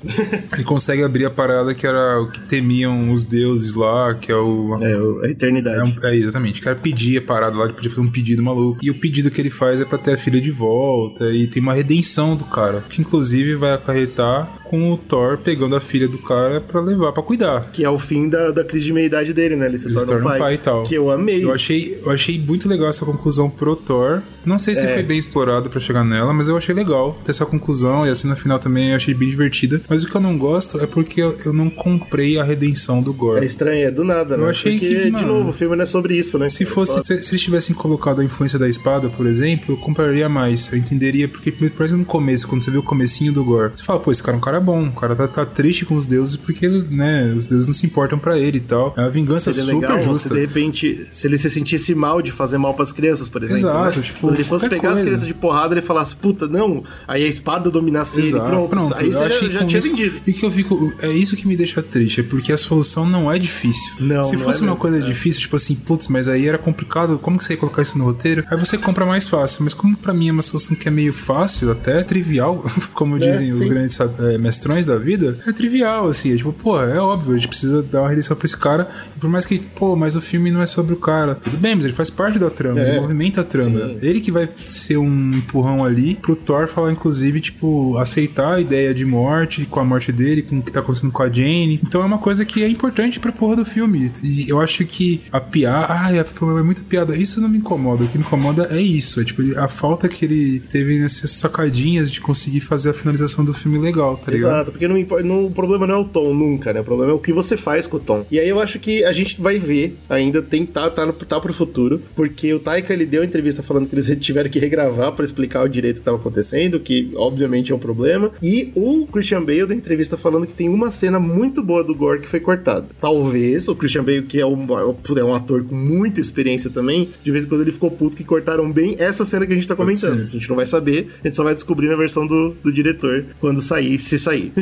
ele consegue abrir a parada que era o que temiam os deuses lá, que é o. É, a eternidade. É, é exatamente. O cara pedia a parada lá, ele podia fazer um pedido maluco. E o pedido que ele faz é pra ter a filha de volta. E tem uma redenção do cara. Que inclusive vai acarretar com o Thor pegando a filha do cara para levar para cuidar. Que é o fim da, da crise de meia-idade dele, né? Ele se, Ele torna, um pai, pai. e tal. Que eu amei. Eu achei, eu achei muito legal essa conclusão pro Thor. Não sei se é. foi bem explorado para chegar nela, mas eu achei legal ter essa conclusão e a cena final também eu achei bem divertida. Mas o que eu não gosto é porque eu, eu não comprei a redenção do Gore. É estranho, é do nada, né? Eu achei porque, que, mano, de novo, o filme não é sobre isso, né? Se fosse, se, se, eles tivessem colocado a influência da espada, por exemplo, eu compraria mais. Eu entenderia, porque por exemplo, no começo, quando você vê o comecinho do Gore, você fala, pô, esse cara é um cara bom, o cara tá, tá triste com os deuses porque, né, os deuses não se importam para ele e tal. É uma vingança Seria super legal justa. Se de repente, se ele se sentisse mal de fazer mal para as crianças, por exemplo. Exato, né? tipo, Quando ele fosse pegar coisa. as crianças de porrada, ele falasse, puta, não, aí a espada dominasse Exato, ele, pronto. pronto. Aí você já, já tinha isso, vendido. E que eu fico, é isso que me deixa triste, é porque a solução não é difícil. Não, se não fosse é uma mesmo, coisa é. difícil, tipo assim, putz, mas aí era complicado, como que você ia colocar isso no roteiro? Aí você compra mais fácil, mas como para mim é uma solução que é meio fácil, até trivial, como é, dizem os grandes é, mestrões da vida, é trivial, assim, é tipo, pô, é óbvio, a gente precisa dar uma redenção pra esse cara, por mais que, pô, mas o filme não é sobre o cara. Tudo bem, mas ele faz parte da trama, é, ele movimenta a trama. Sim. Ele que vai ser um empurrão ali pro Thor falar, inclusive, tipo, aceitar a ideia de morte, com a morte dele, com o que tá acontecendo com a Jane. Então é uma coisa que é importante pra porra do filme. E eu acho que a piada, ai, a filme é muito piada. Isso não me incomoda. O que me incomoda é isso. É tipo, a falta que ele teve nessas sacadinhas de conseguir fazer a finalização do filme legal, tá ligado? Exato, porque não, não, o problema não é o tom nunca, né? O problema é o que você faz com o tom. E aí eu acho que a gente vai ver ainda, tentar tá, tá, tá pro futuro, porque o Taika ele deu entrevista falando que eles tiveram que regravar para explicar o direito que tava acontecendo, que obviamente é um problema. E o Christian Bale deu entrevista falando que tem uma cena muito boa do Gore que foi cortada. Talvez o Christian Bale, que é um, é um ator com muita experiência também, de vez em quando ele ficou puto que cortaram bem essa cena que a gente tá comentando. A gente não vai saber, a gente só vai descobrir na versão do, do diretor quando sair, se sair.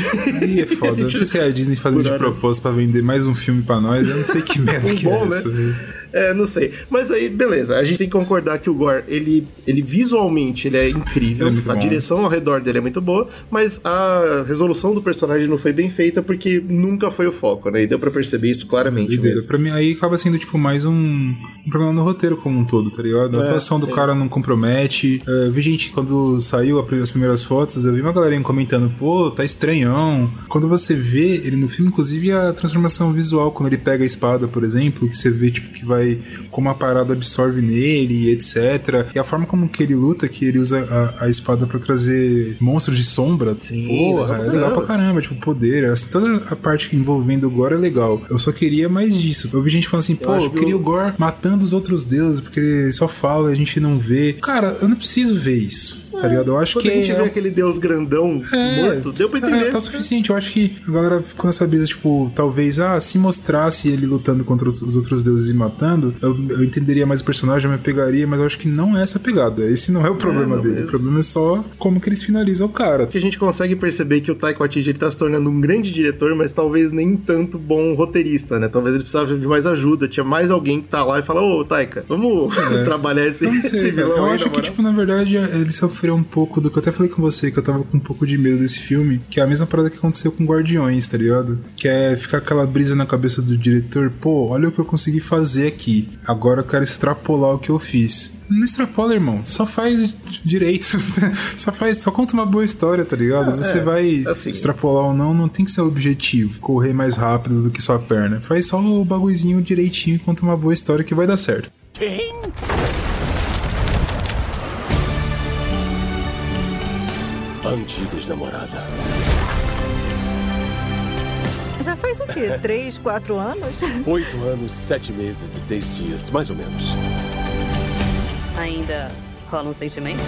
Aí é foda. Não sei se é a Disney fazendo de propósito pra vender mais um filme pra nós. Eu não sei que merda um que bom, é né? É, não sei. Mas aí, beleza. A gente tem que concordar que o Gore, ele, ele visualmente, ele é incrível. Ele é a bom. direção ao redor dele é muito boa, mas a resolução do personagem não foi bem feita porque nunca foi o foco, né? E deu pra perceber isso claramente. Mesmo. Pra mim, aí acaba sendo, tipo, mais um, um problema no roteiro como um todo, tá ligado? A é, atuação do cara não compromete. É, eu vi gente, quando saiu as primeiras fotos, eu vi uma galerinha comentando, pô, tá estranhão. Quando você vê ele no filme, inclusive a transformação visual, quando ele pega a espada, por exemplo, que você vê, tipo, que vai vai. como a parada absorve nele, etc. E a forma como que ele luta, que ele usa a, a espada para trazer monstros de sombra. Sim, porra, é legal pra caramba, tipo, poder. Assim, toda a parte envolvendo o Gore é legal. Eu só queria mais disso. Eu vi gente falando assim, pô, eu, eu queria o Gore matando os outros deuses, porque ele só fala, a gente não vê. Cara, eu não preciso ver isso tá ligado? Eu acho Quando que. a gente é... vê aquele deus grandão é, morto, deu pra entender. É, tá suficiente. Eu acho que a galera ficou nessa brisa, tipo, talvez, ah, se mostrasse ele lutando contra os outros deuses e matando, eu, eu entenderia mais o personagem, eu me pegaria, mas eu acho que não é essa pegada. Esse não é o problema é, dele. Mesmo. O problema é só como que eles finalizam o cara. Que a gente consegue perceber que o Taika Waititi ele tá se tornando um grande diretor, mas talvez nem tanto bom roteirista, né? Talvez ele precisava de mais ajuda. Tinha mais alguém que tá lá e fala, ô, Taika, vamos é. trabalhar esse, sei, esse vilão Eu acho que, tipo, na verdade, ele sofreu sofreu um pouco do que eu até falei com você, que eu tava com um pouco de medo desse filme, que é a mesma parada que aconteceu com Guardiões, tá ligado? Que é ficar aquela brisa na cabeça do diretor, pô, olha o que eu consegui fazer aqui, agora eu quero extrapolar o que eu fiz. Não extrapola, irmão. Só faz direito. só faz, só conta uma boa história, tá ligado? Você é, vai assim. extrapolar ou não, não tem que ser o objetivo. Correr mais rápido do que sua perna. Faz só o bagulhozinho direitinho e conta uma boa história que vai dar certo. Quem? Antiga ex-namorada. Já faz o quê? Três, quatro anos? Oito anos, sete meses e seis dias, mais ou menos. Ainda rola um sentimento?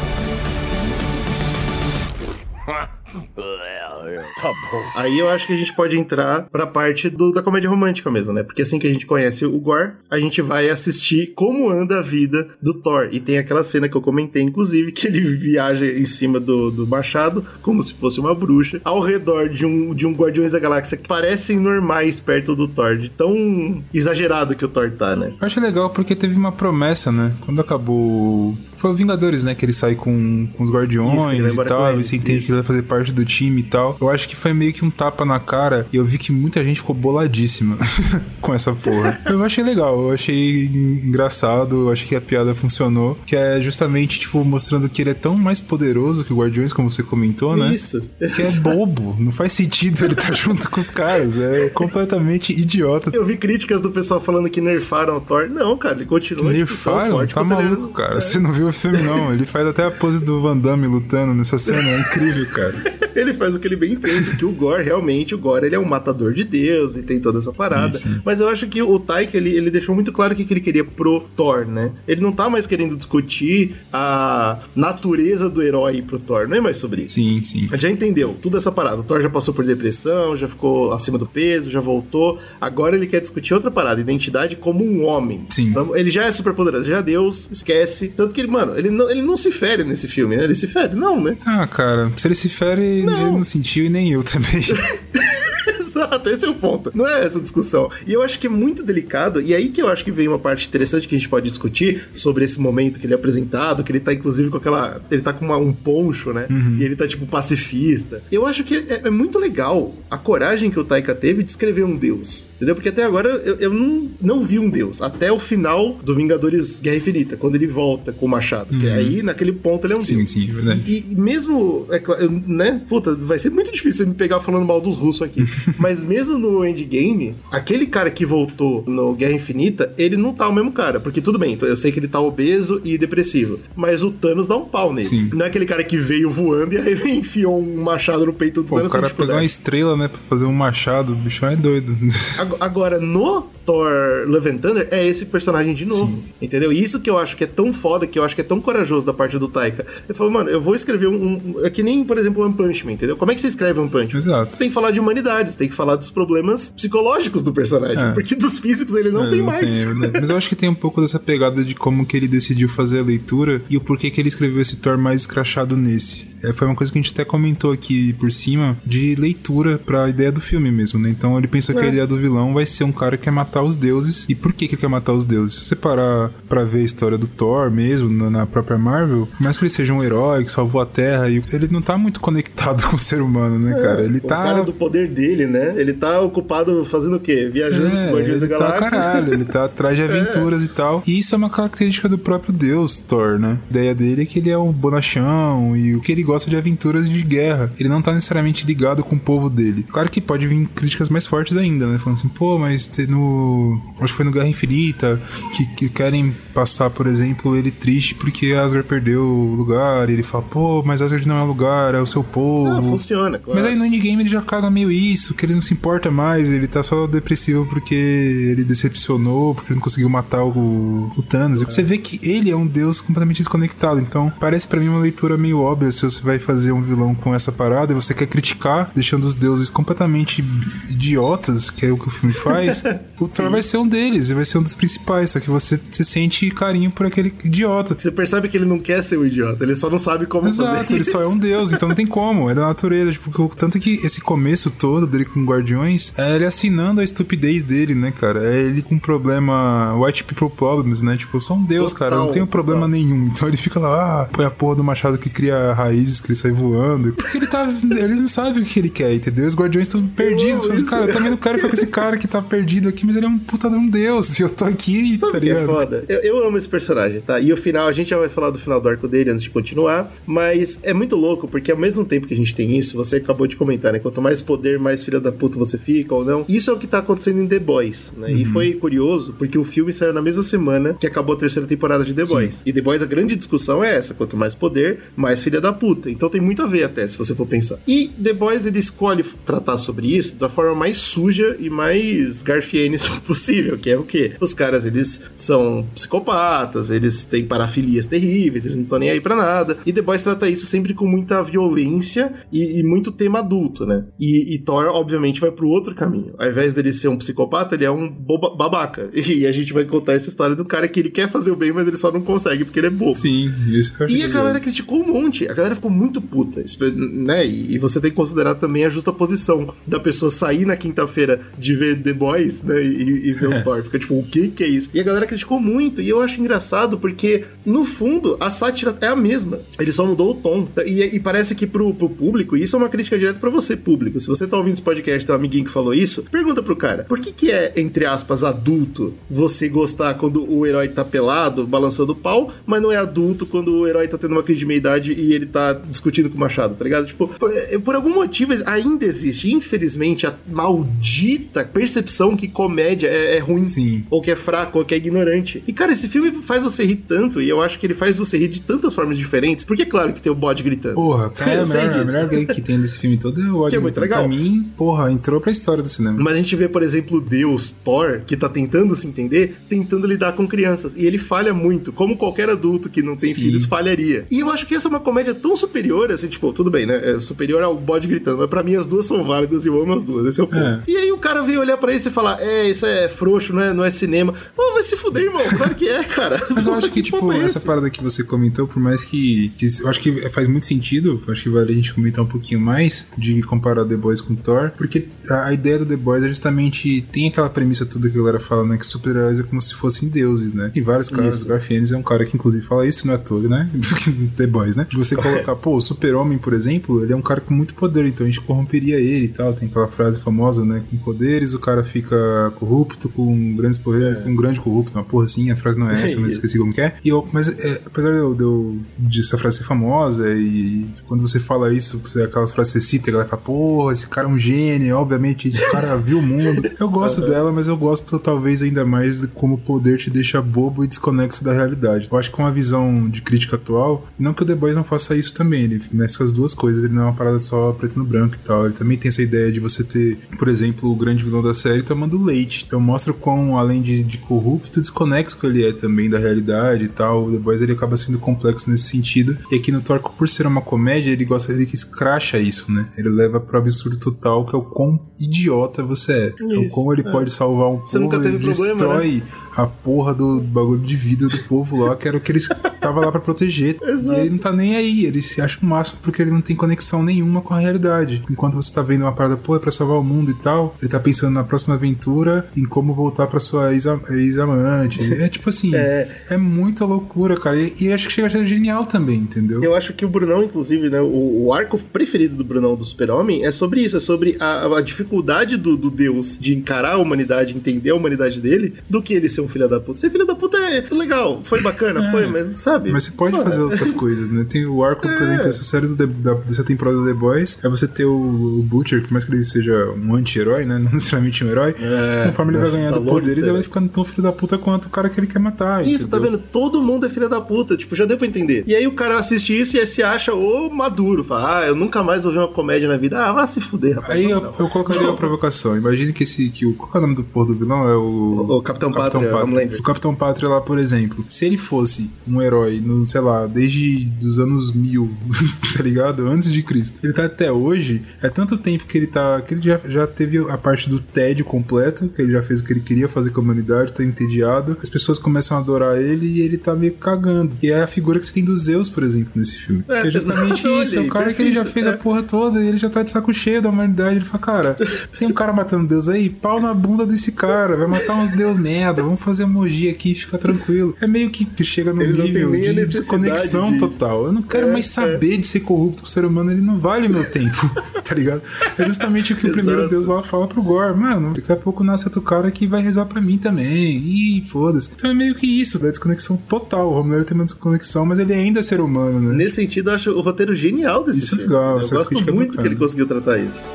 Tá bom. Aí eu acho que a gente pode entrar pra parte do, da comédia romântica mesmo, né? Porque assim que a gente conhece o Gore, a gente vai assistir como anda a vida do Thor. E tem aquela cena que eu comentei, inclusive, que ele viaja em cima do, do machado, como se fosse uma bruxa, ao redor de um, de um Guardiões da Galáxia que parecem normais perto do Thor, de tão exagerado que o Thor tá, né? Eu acho legal porque teve uma promessa, né? Quando acabou. Foi o Vingadores, né? Que ele sai com, com os Guardiões Isso, e tal. E eles, você entende isso. que ele vai fazer parte do time e tal. Eu acho que foi meio que um tapa na cara. E eu vi que muita gente ficou boladíssima com essa porra. Eu achei legal, eu achei engraçado, eu achei que a piada funcionou. Que é justamente, tipo, mostrando que ele é tão mais poderoso que o Guardiões, como você comentou, né? Isso. Que é bobo, não faz sentido ele estar junto com os caras. É completamente idiota. Eu vi críticas do pessoal falando que nerfaram o Thor. Não, cara, ele continua tipo, Nerfaram? forte Tá quanto ele maluco, cara. Você não viu o filme, não. Ele faz até a pose do Van Damme lutando nessa cena. É incrível, cara. Ele faz o que ele bem entende, que o Gore, realmente, o Gore, ele é um matador de Deus e tem toda essa parada. Sim, sim. Mas eu acho que o Taika, ele, ele deixou muito claro o que, que ele queria pro Thor, né? Ele não tá mais querendo discutir a natureza do herói pro Thor, não é mais sobre isso. Sim, sim. Já entendeu tudo essa parada. O Thor já passou por depressão, já ficou acima do peso, já voltou. Agora ele quer discutir outra parada, identidade como um homem. Sim. Vamos- Ele já é super poderoso, já é Deus, esquece. Tanto que ele, mano, ele não, ele não se fere nesse filme, né? Ele se fere? Não, né? Ah, cara, se ele se fere, Não. ele não sentiu e nem eu também. Exato, esse é o ponto. Não é essa discussão. E eu acho que é muito delicado, e aí que eu acho que vem uma parte interessante que a gente pode discutir sobre esse momento que ele é apresentado, que ele tá inclusive com aquela. Ele tá com uma- um poncho, né? E ele tá tipo pacifista. Eu acho que é, é muito legal a coragem que o Taika teve de escrever um deus. Entendeu? Porque até agora eu, eu não, não vi um deus. Até o final do Vingadores Guerra Infinita, quando ele volta com o machado. Que aí, naquele ponto, ele é um sim, deus. sim, é verdade. E, e mesmo, é né? Puta, vai ser muito difícil me pegar falando mal dos russos aqui. Mas mesmo no Endgame, aquele cara que voltou no Guerra Infinita, ele não tá o mesmo cara. Porque tudo bem, eu sei que ele tá obeso e depressivo. Mas o Thanos dá um pau nele. Sim. Não é aquele cara que veio voando e aí enfiou um machado no peito do Pô, Thanos o cara pegar uma estrela, né, pra fazer um machado, o bicho é doido. Ag- Agora, no Thor Love and Thunder, é esse personagem de novo. Entendeu? E isso que eu acho que é tão foda, que eu acho que é tão corajoso da parte do Taika. Ele falou, mano, eu vou escrever um. um- é que nem, por exemplo, One Punch Man, entendeu? Como é que você escreve One Punch Man? Exato. Você tem que falar de humanidade, você tem que falar dos problemas psicológicos do personagem. É. Porque dos físicos ele não É, tem mais. é verdade. Mas eu acho que tem um pouco dessa pegada de como que ele decidiu fazer a leitura e o porquê que ele escreveu esse Thor mais escrachado nesse. É, foi uma coisa que a gente até comentou aqui por cima de leitura pra ideia do filme mesmo, né? Então ele pensou que a É. ideia do vilão vai ser um cara que quer matar os deuses. E por que que ele quer matar os deuses? Se você parar pra ver a história do Thor mesmo, na, própria Marvel, por mais que ele seja um herói que salvou a Terra, e ele não tá muito conectado com o ser humano, né, cara? Ele É, o tá... cara do poder dele, né? Ele tá ocupado fazendo o quê? Viajando com É, Guardiões da tá Galáxia. caralho, ele tá atrás de aventuras e tal. E isso é uma característica do próprio Deus, Thor, né? A ideia dele é que ele é um bonachão e o que ele gosta de aventuras de guerra. Ele não tá necessariamente ligado com o povo dele. Claro que pode vir críticas mais fortes ainda, né? Falando assim, pô, mas tem no. Acho que foi no Guerra Infinita que, que querem passar, por exemplo, ele triste porque Asgard perdeu o lugar. E ele fala, pô, mas Asgard não é o lugar, é o seu povo. Ah, funciona, claro. Mas aí no endgame ele já caga meio isso, que ele não se importa mais, ele tá só depressivo porque ele decepcionou, porque ele não conseguiu matar o, o Thanos. Você vê que ele é um deus completamente desconectado, então parece pra mim uma leitura meio óbvia se você vai fazer um vilão com essa parada e você quer criticar, deixando os deuses completamente idiotas, que é o que o filme faz, o Thor vai ser um deles, e vai ser um dos principais, só que você se sente carinho por aquele idiota. Você percebe que ele não quer ser um idiota, ele só não sabe como Exato, fazer ele só é um deus, então não tem como, é da natureza. Tipo, tanto que esse começo todo dele com Guardiões é ele assinando a estupidez dele, né, cara? É ele com problema. White people problems, né? Tipo, eu sou um deus, Total, cara, eu não tenho problema total. nenhum. Então ele fica lá, ah, põe a porra do machado que cria que ele sai voando. Porque ele tá. Ele não sabe o que ele quer, entendeu? Os Guardiões estão perdidos. Cara, eu também não quero ficar com esse cara que tá perdido aqui, mas ele é um puta de um deus. E eu tô aqui, Sabe tá o que é foda? Eu, eu amo esse personagem, tá? E o final, a gente já vai falar do final do arco dele antes de continuar, mas é muito louco, porque ao mesmo tempo que a gente tem isso, você acabou de comentar, né? Quanto mais poder, mais filha da puta você fica ou não. Isso é o que tá acontecendo em The Boys, né? E foi curioso, porque o filme saiu na mesma semana que acabou a terceira temporada de The Boys. E The Boys, a grande discussão é essa: quanto mais poder, mais filha da puta. Adulta. Então tem muito a ver até, se você for pensar. E The Boys, ele escolhe tratar sobre isso da forma mais suja e mais garfienes possível, que é o quê? Os caras, eles são psicopatas, eles têm parafilias terríveis, eles não estão nem aí pra nada. E The Boys trata isso sempre com muita violência e, e muito tema adulto, né? E, e, Thor, obviamente, vai pro outro caminho. Ao invés dele ser um psicopata, ele é um boba, babaca. E a gente vai contar essa história do cara que ele quer fazer o bem, mas ele só não consegue porque ele é bobo. Sim, isso eu E a galera criticou um monte. A galera ficou muito puta, né? E, e você tem que considerar também a justa posição da pessoa sair na quinta-feira de ver The Boys, né? E, e ver o Thor. Fica tipo, o que que é isso? E a galera criticou muito. E eu acho engraçado porque, no fundo, a sátira é a mesma. Ele só mudou o tom. E, e parece que pro, pro público, isso é uma crítica direta para você, público. Se você tá ouvindo esse podcast, tem um amiguinho que falou isso, pergunta pro cara, por que que é, entre aspas, adulto você gostar quando o herói tá pelado, balançando o pau, mas não é adulto quando o herói tá tendo uma crise de meia-idade e ele tá discutindo com o machado, tá ligado? Tipo, por, é, por algum motivo ainda existe, infelizmente, a maldita percepção que comédia é, é ruim. Sim. Ou que é fraco, ou que é ignorante. E, cara, esse filme faz você rir tanto, e eu acho que ele faz você rir de tantas formas diferentes, porque é claro que tem o bode gritando. Porra, cara, é a melhor, a melhor gay que tem desse filme todo é o Que é muito legal. Pra mim, porra, entrou pra história do cinema. Mas a gente vê, por exemplo, Deus, Thor, que tá tentando se entender, tentando lidar com crianças. E ele falha muito, como qualquer adulto que não tem Sim. filhos falharia. E eu acho que essa é uma comédia tão superior, assim, tipo, tudo bem, né? É superior ao bode gritando, mas pra mim as duas são válidas e eu amo as duas, esse é o ponto. É. E aí o cara vem olhar pra isso e falar, é, isso é frouxo, não é, não é cinema. Pô, vai se fuder, irmão. Claro que é, cara. Mas eu acho que, tipo, é essa parada que você comentou, por mais que, que. Eu acho que faz muito sentido, acho que vale a gente comentar um pouquinho mais de comparar The Boys com Thor, porque a, a ideia do The Boys é justamente. Tem aquela premissa toda que a galera fala, né? Que super-heróis é como se fossem deuses, né? E vários caras, o Garfienes é um cara que, inclusive, fala isso, não é todo, né? The Boys, né? De você colocar, pô, o Super-Homem, por exemplo, ele é um cara com muito poder, então a gente corromperia ele e tal. Tem aquela frase famosa, né? Com poderes, o cara fica corrupto, com grandes poderes, com um grande corrupto, uma porra assim, a frase não é essa, mas esqueci como que é. E eu, mas é, apesar de, eu, de, eu, de essa frase ser famosa e quando você fala isso, você- aquelas frases você cita, a galera fala, porra, esse cara é um gênio, obviamente, esse cara viu o mundo. Eu gosto dela, mas eu gosto talvez ainda mais de como o poder te deixa bobo e desconexo da realidade. Eu acho que com a visão de crítica atual, não que o The Boys não faça isso também, ele mescla as duas coisas, ele não é uma parada só preto no branco e tal. Ele também tem essa ideia de você ter, por exemplo, o grande vilão da série tomando leite. Então mostra o quão, além de, de corrupto, desconexo que ele é também da realidade e tal. O The Boys ele acaba sendo complexo nesse sentido. E aqui no Thor, por ser uma comédia, ele gosta ele que escracha isso, né? Ele leva pro absurdo total, que é o quão idiota você é. Então, Isso, como ele é. pode salvar um Você povo, ele problema, né? destrói a porra do bagulho de vida do povo lá, que era o que eles tava lá pra proteger. Exato. E ele não tá nem aí, ele se acha o máximo porque ele não tem conexão nenhuma com a realidade. Enquanto você tá vendo uma parada, pô, é pra salvar o mundo e tal, ele tá pensando na próxima aventura, em como voltar pra sua ex- ex-amante. é tipo assim, é. muita loucura, cara. E, e acho que chega a ser genial também, entendeu? Eu acho que o Brunão, inclusive, né? O, o arco preferido do Brunão do Super-Homem é sobre isso, é sobre a, a dificuldade do, do Deus de encarar a humanidade, entender a humanidade dele, do que ele ser um filho da puta. Ser filho da puta é legal, foi bacana, foi, mas sabe? Mas você pode Pô, fazer outras coisas, né? Tem o arco, por exemplo, dessa série do The- da- dessa temporada do The Boys, é você ter o, o Butcher, que mais que ele seja um anti-herói, né? Não necessariamente um herói. É, conforme ele vai tá ganhando de poderes, ele vai ficando tão filho da puta quanto o cara que ele quer matar. Isso, tá entendeu? vendo? Todo mundo é filho da puta, tipo, já deu pra entender. E aí o cara assiste isso e se acha o maduro, fala, ah, eu nunca mais vou ver uma comédia na vida. Ah, vá se fuder, rapaz. Aí Não, eu, não. eu colocaria uma provocação. Imagine que esse. Que o, qual é o nome do porra do vilão? É o. O- o Capitão Pátria, Homelander. O Capitão Pátria lá, por exemplo. Se ele fosse um herói, no, sei lá, desde os anos mil, tá ligado? Antes de Cristo. Ele tá até hoje. É tanto tempo que ele tá. que ele já, já teve a parte do tédio completo, que ele já fez o que ele queria fazer com a humanidade, tá entediado. As pessoas começam a adorar ele e ele tá meio cagando. E é a figura que você tem do Zeus, por exemplo, nesse filme. É, que é justamente olha isso. É o cara que ele já perfeito, fez é. a porra toda e ele já tá de saco cheio da humanidade. Ele fala, cara, tem um cara matando Deus aí, pau na bunda desse cara, vai matar uns Deus merda, vamos fazer emoji aqui, fica tranquilo. É meio que, chega no Ele não nível de desconexão de- total. Eu não quero É, mais saber de ser corrupto com o ser humano, ele não vale meu tempo, tá ligado? É justamente o que o primeiro. Deus lá fala pro Gore, mano, daqui a pouco nasce outro cara que vai rezar pra mim também, ih, foda-se. Então é meio que isso, da desconexão total. O Romero tem uma desconexão, mas ele ainda é ser humano, né? Nesse sentido, eu acho o roteiro genial desse Isso é filme. legal, Eu gosto é muito bacana. que ele conseguiu tratar isso.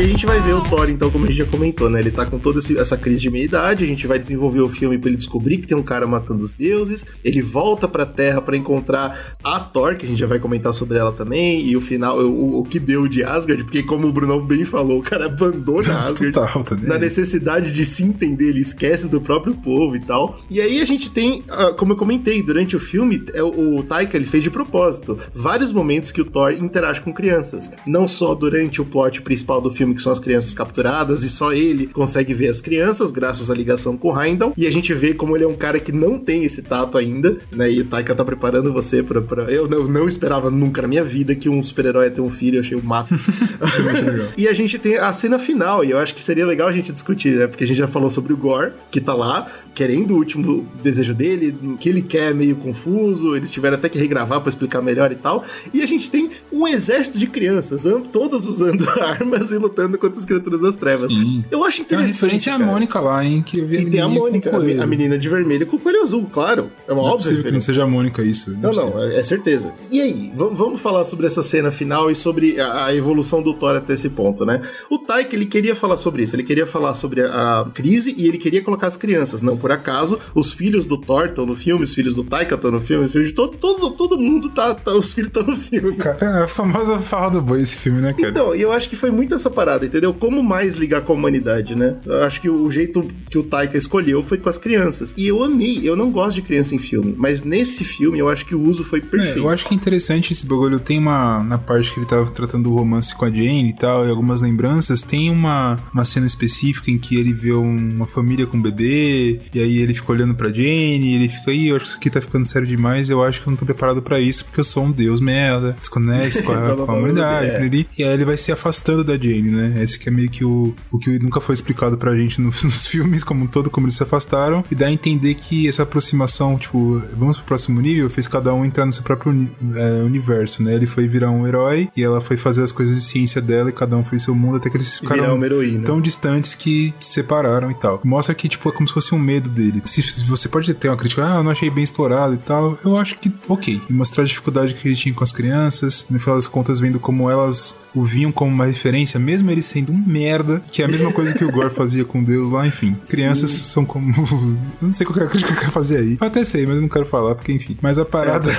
Aí a gente vai ver o Thor, então, como a gente já comentou, né? Ele tá com toda essa crise de meia-idade, a gente vai desenvolver o filme pra ele descobrir que tem um cara matando os deuses, ele volta pra Terra pra encontrar a Thor, que a gente já vai comentar sobre ela também, e o final, o, o que deu de Asgard, porque como o Brunão bem falou, o cara abandona Asgard Total, tá na ligado? necessidade de se entender, ele esquece do próprio povo e tal. E aí a gente tem, ah, como eu comentei, durante o filme, é, o, o Taika ele fez de propósito vários momentos que o Thor interage com crianças. Não só durante o plot principal do filme, que são as crianças capturadas, e só ele consegue ver as crianças, graças à ligação com o Heimdall. E a gente vê como ele é um cara que não tem esse tato ainda, né? E o Taika tá preparando você pra. pra... Eu não, não esperava nunca na minha vida que um super-herói ia ter um filho, eu achei o máximo. e a gente tem a cena final, e eu acho que seria legal a gente discutir, né? Porque a gente já falou sobre o Gore, que tá lá, querendo o último desejo dele, que ele quer meio confuso, eles tiveram até que regravar pra explicar melhor e tal. E a gente tem um exército de crianças, todas usando armas e lutando contra as criaturas das trevas. Sim. Eu acho Tem interessante. referência à cara. Mônica lá, hein? Que eu vi E tem a Mônica, a, menina de vermelho com o coelho azul, claro. É uma Não é óbvia possível que não seja a Mônica isso. Não, é possível. não, é, é certeza. E aí, vamos falar sobre essa cena final e sobre a, a evolução do Thor até esse ponto, né? O Taika, ele queria falar sobre isso, ele queria falar sobre a, a crise e ele queria colocar as crianças. Não por acaso, os filhos do Thor estão no filme, os filhos do Taika estão no filme, os filhos de todo, todo, todo mundo tá, tá- os filhos estão no filme. Cara, é a famosa farra do boi esse filme, né, cara? Então, e eu acho que foi muito essa parada, entendeu? Como mais ligar com a humanidade, né? Eu acho que o jeito que o Taika escolheu foi com as crianças. E eu amei, eu não gosto de criança em filme, mas nesse filme eu acho que o uso foi É, perfeito. eu acho que é interessante esse bagulho. Tem uma. Na parte que ele tava tratando o romance com a Jane e tal, e algumas lembranças, tem uma, uma cena específica em que ele vê um- uma família com um bebê, e aí ele fica olhando pra Jane, e ele fica, ih, eu acho que isso aqui tá ficando sério demais, eu acho que eu não tô preparado pra isso, porque eu sou um deus merda, desconexo com a, com a humanidade, É. e aí ele vai se afastando da Jane, né? Esse que é meio que o, o que nunca foi explicado pra gente nos, nos filmes, como um todo, como eles se afastaram, e dá a entender que essa aproximação, tipo, vamos pro próximo nível, fez cada um entrar no seu próprio é, universo, né? Ele foi virar um herói e ela foi fazer as coisas de ciência dela e cada um foi seu mundo até que eles ficaram tão distantes que se separaram e tal. Mostra que, tipo, é como se fosse um medo dele. Se, se você pode ter uma crítica, ah, eu não achei bem explorado e tal, eu acho que, ok. E mostrar a dificuldade que ele tinha com as crianças, no final das contas, vendo como elas o viam como uma referência, mesmo ele sendo um merda, que é a mesma coisa que o Gore fazia com Deus lá, enfim. Crianças são como. eu não sei qual que é a crítica que eu quero fazer aí. Eu até sei, mas eu não quero falar, porque enfim. Mas a parada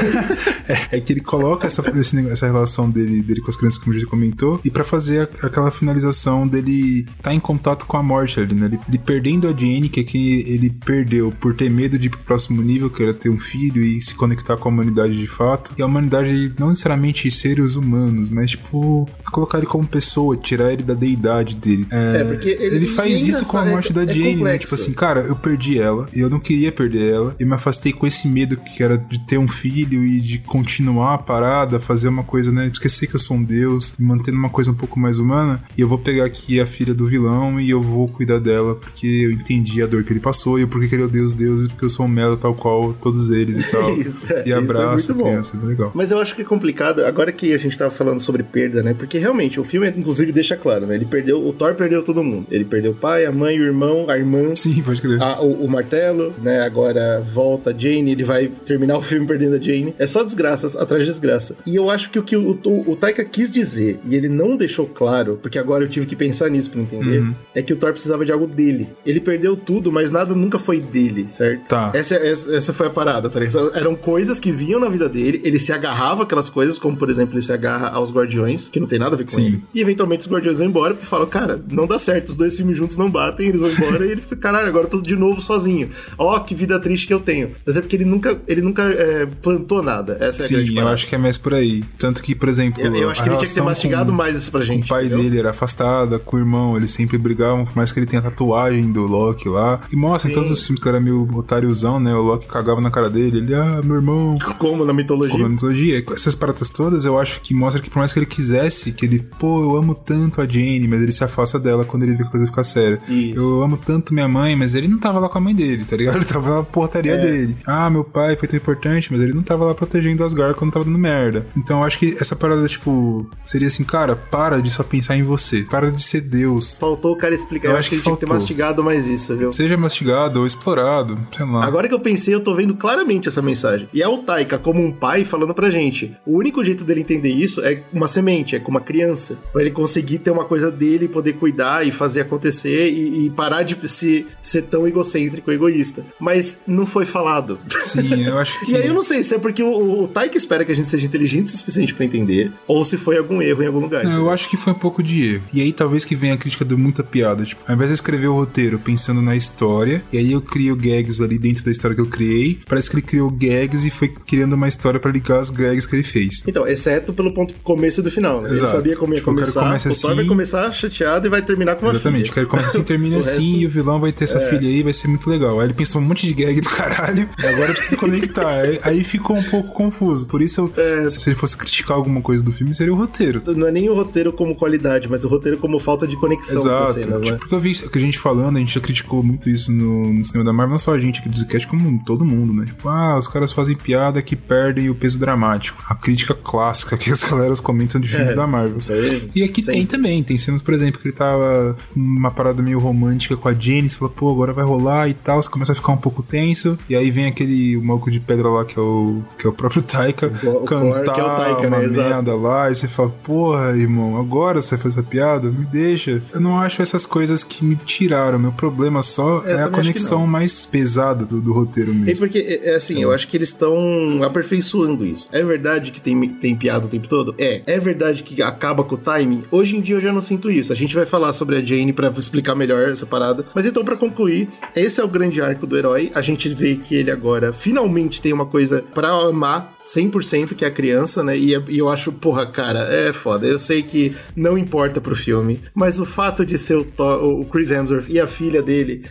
é, é que ele coloca essa, negócio- essa relação dele, dele com as crianças, como a gente comentou, e pra fazer a- aquela finalização dele tá em contato com a morte ali, né? Ele, ele perdendo a Jenny, que é que ele perdeu por ter medo de ir pro próximo nível, que era ter um filho e se conectar com a humanidade de fato. E a humanidade, não necessariamente seres humanos, mas tipo, colocar ele como pessoa, tirar ele da deidade dele. É, É, porque ele- ele faz é isso com a engraçado, morte é- da é Jane, né? Tipo assim, cara, eu perdi ela, eu não queria perder ela, eu me afastei com esse medo que era de ter um filho e de continuar a parada, fazer uma coisa, né? Esquecer que eu sou um deus, mantendo uma coisa um pouco mais humana, e eu vou pegar aqui a filha do vilão e eu vou cuidar dela, porque eu entendi a dor que ele passou e o porquê que ele odeia os deuses, porque eu sou um merda tal qual todos eles e tal. Isso, é, e isso é a bom. criança, é legal. Mas eu acho que é complicado, agora que a gente tava falando sobre perda, né? Porque realmente o filme, inclusive, deixa claro, né? Ele perdeu, o Thor perdeu todo mundo. Ele perdeu o pai, a mãe, o irmão, a irmã, Sim, pode crer. a- o, o martelo, né? Agora volta a Jane, ele vai terminar o filme perdendo a Jane. É só desgraças atrás de desgraça. E eu acho que o que o, o, o Taika quis dizer, e ele não deixou claro, porque agora eu tive que pensar nisso pra entender, é que o Thor precisava de algo dele. Ele perdeu tudo, mas nada nunca foi dele, certo? Tá. Essa, essa, essa foi a parada, tá ligado? Eram coisas que vinham na vida dele, ele se agarrava aquelas coisas, como por exemplo, ele se agarra aos Guardiões, que não tem nada a ver com Sim. ele. E eventualmente os Guardiões vão embora, porque falam, cara, não dá certo, os dois filmes juntos não batem, eles vão embora e ele fica, caralho, agora eu tô de novo sozinho. Ó, que vida triste que eu tenho. Mas é porque ele nunca, ele nunca é, plantou nada. Essa é a grande Sim, eu parada. acho que é mais por aí. Tanto que, por exemplo. Eu, eu acho a que ele tinha que ter mastigado com- mais isso pra gente. O pai entendeu? dele era afastada, com o irmão, eles sempre brigavam, por mais que ele tenha a tatuagem do Loki lá. E mostra em todos os filmes que era meio otáriozão, né? O Loki cagava na cara dele, ele, ah, meu irmão. Como na mitologia. Como na mitologia. Com Essas paradas todas, eu acho que mostra que por mais que ele quisesse, que ele, pô, eu amo tanto a Jane, mas ele se afasta dela quando ele vê que a coisa fica séria. Isso. Eu amo tanto minha mãe, mas ele não tava lá com a mãe dele, tá ligado? Ele tava lá na portaria É. dele. Ah, meu pai foi tão importante, mas ele não tava lá protegendo Asgard quando tava dando merda. Então eu acho que essa parada, tipo, seria assim, cara, para de só pensar em você. Para de ser Deus. Faltou o cara explicar. Eu, Eu acho acho que ele que tinha que ter faltou. mastigado mais isso, viu? Seja mastigado ou explorado, sei lá. Agora que eu pensei, eu tô vendo claramente essa mensagem. E é o Taika, como um pai, falando pra gente. O único jeito dele entender isso é uma semente, é com uma criança. Pra ele conseguir ter uma coisa dele poder cuidar e fazer acontecer e, e parar de se, ser tão egocêntrico e egoísta. Mas não foi falado. Sim, eu acho que. e aí eu não sei se é porque o, o Taika espera que a gente seja inteligente o suficiente pra entender, ou se foi algum erro em algum lugar. Não, eu acho que foi um pouco de erro. E aí talvez que venha a crítica de muita piada. Tipo, ao invés de eu escrever o roteiro pensando na história, e aí eu crio gags ali dentro da história que eu criei, parece que ele criou gags e foi criando uma história pra ligar as gags que ele fez. Então, exceto pelo ponto começo do final, né? Exato. Sabia como ia Tipo, começar. o Thor vai assim. começar chateado e vai terminar com uma Exatamente, filha. quero que comece assim, termine O assim, resto- e o vilão vai ter essa É. filha aí, vai ser muito legal. Aí ele pensou um monte de gag do caralho, agora eu preciso conectar. Aí, ficou um pouco confuso. Por isso, eu, É. se ele fosse criticar alguma coisa do filme, seria o roteiro. Não é nem o roteiro como qualidade, mas o roteiro como falta de conexão com as Exato. cenas, tipo, né? porque eu vi que a gente falando, a gente já criticou muito isso no, no cinema da Marvel, não só a gente aqui do Zcast, como todo mundo, né? Tipo, ah, os caras fazem piada que perdem o peso dramático. A crítica clássica que as galeras comentam de filmes É, da Marvel. Aí, E aqui tem também, tem cenas, por exemplo, que ele tava numa parada meio romântica com a Jenny, você fala, pô, agora vai rolar e tal, você começa a ficar um pouco tenso, e aí vem aquele maluco de pedra lá que é o, que é o próprio Taika, O- cantar é o Taika, uma né? Merda lá, e você fala, porra, irmão, agora você faz essa piada? Me deixa. Eu não acho essas coisas que me tiraram, meu problema só É, eu é, a conexão mais pesada do, do roteiro É mesmo. porque, é, é assim, eu acho que eles estão aperfeiçoando isso. É verdade que tem, tem piada o tempo todo? É. É verdade que acaba com o timing? Hoje em dia eu já não sinto isso. A gente vai falar sobre a Jane pra explicar melhor essa parada. Mas então, pra concluir, esse é o grande arco do herói. A gente vê que ele agora finalmente tem uma coisa pra amar 100% que é a criança, né? E, é- e eu acho, porra, cara, é foda. Eu sei que não importa pro filme, mas o fato de ser o, Thor- o Chris Hemsworth e a filha dele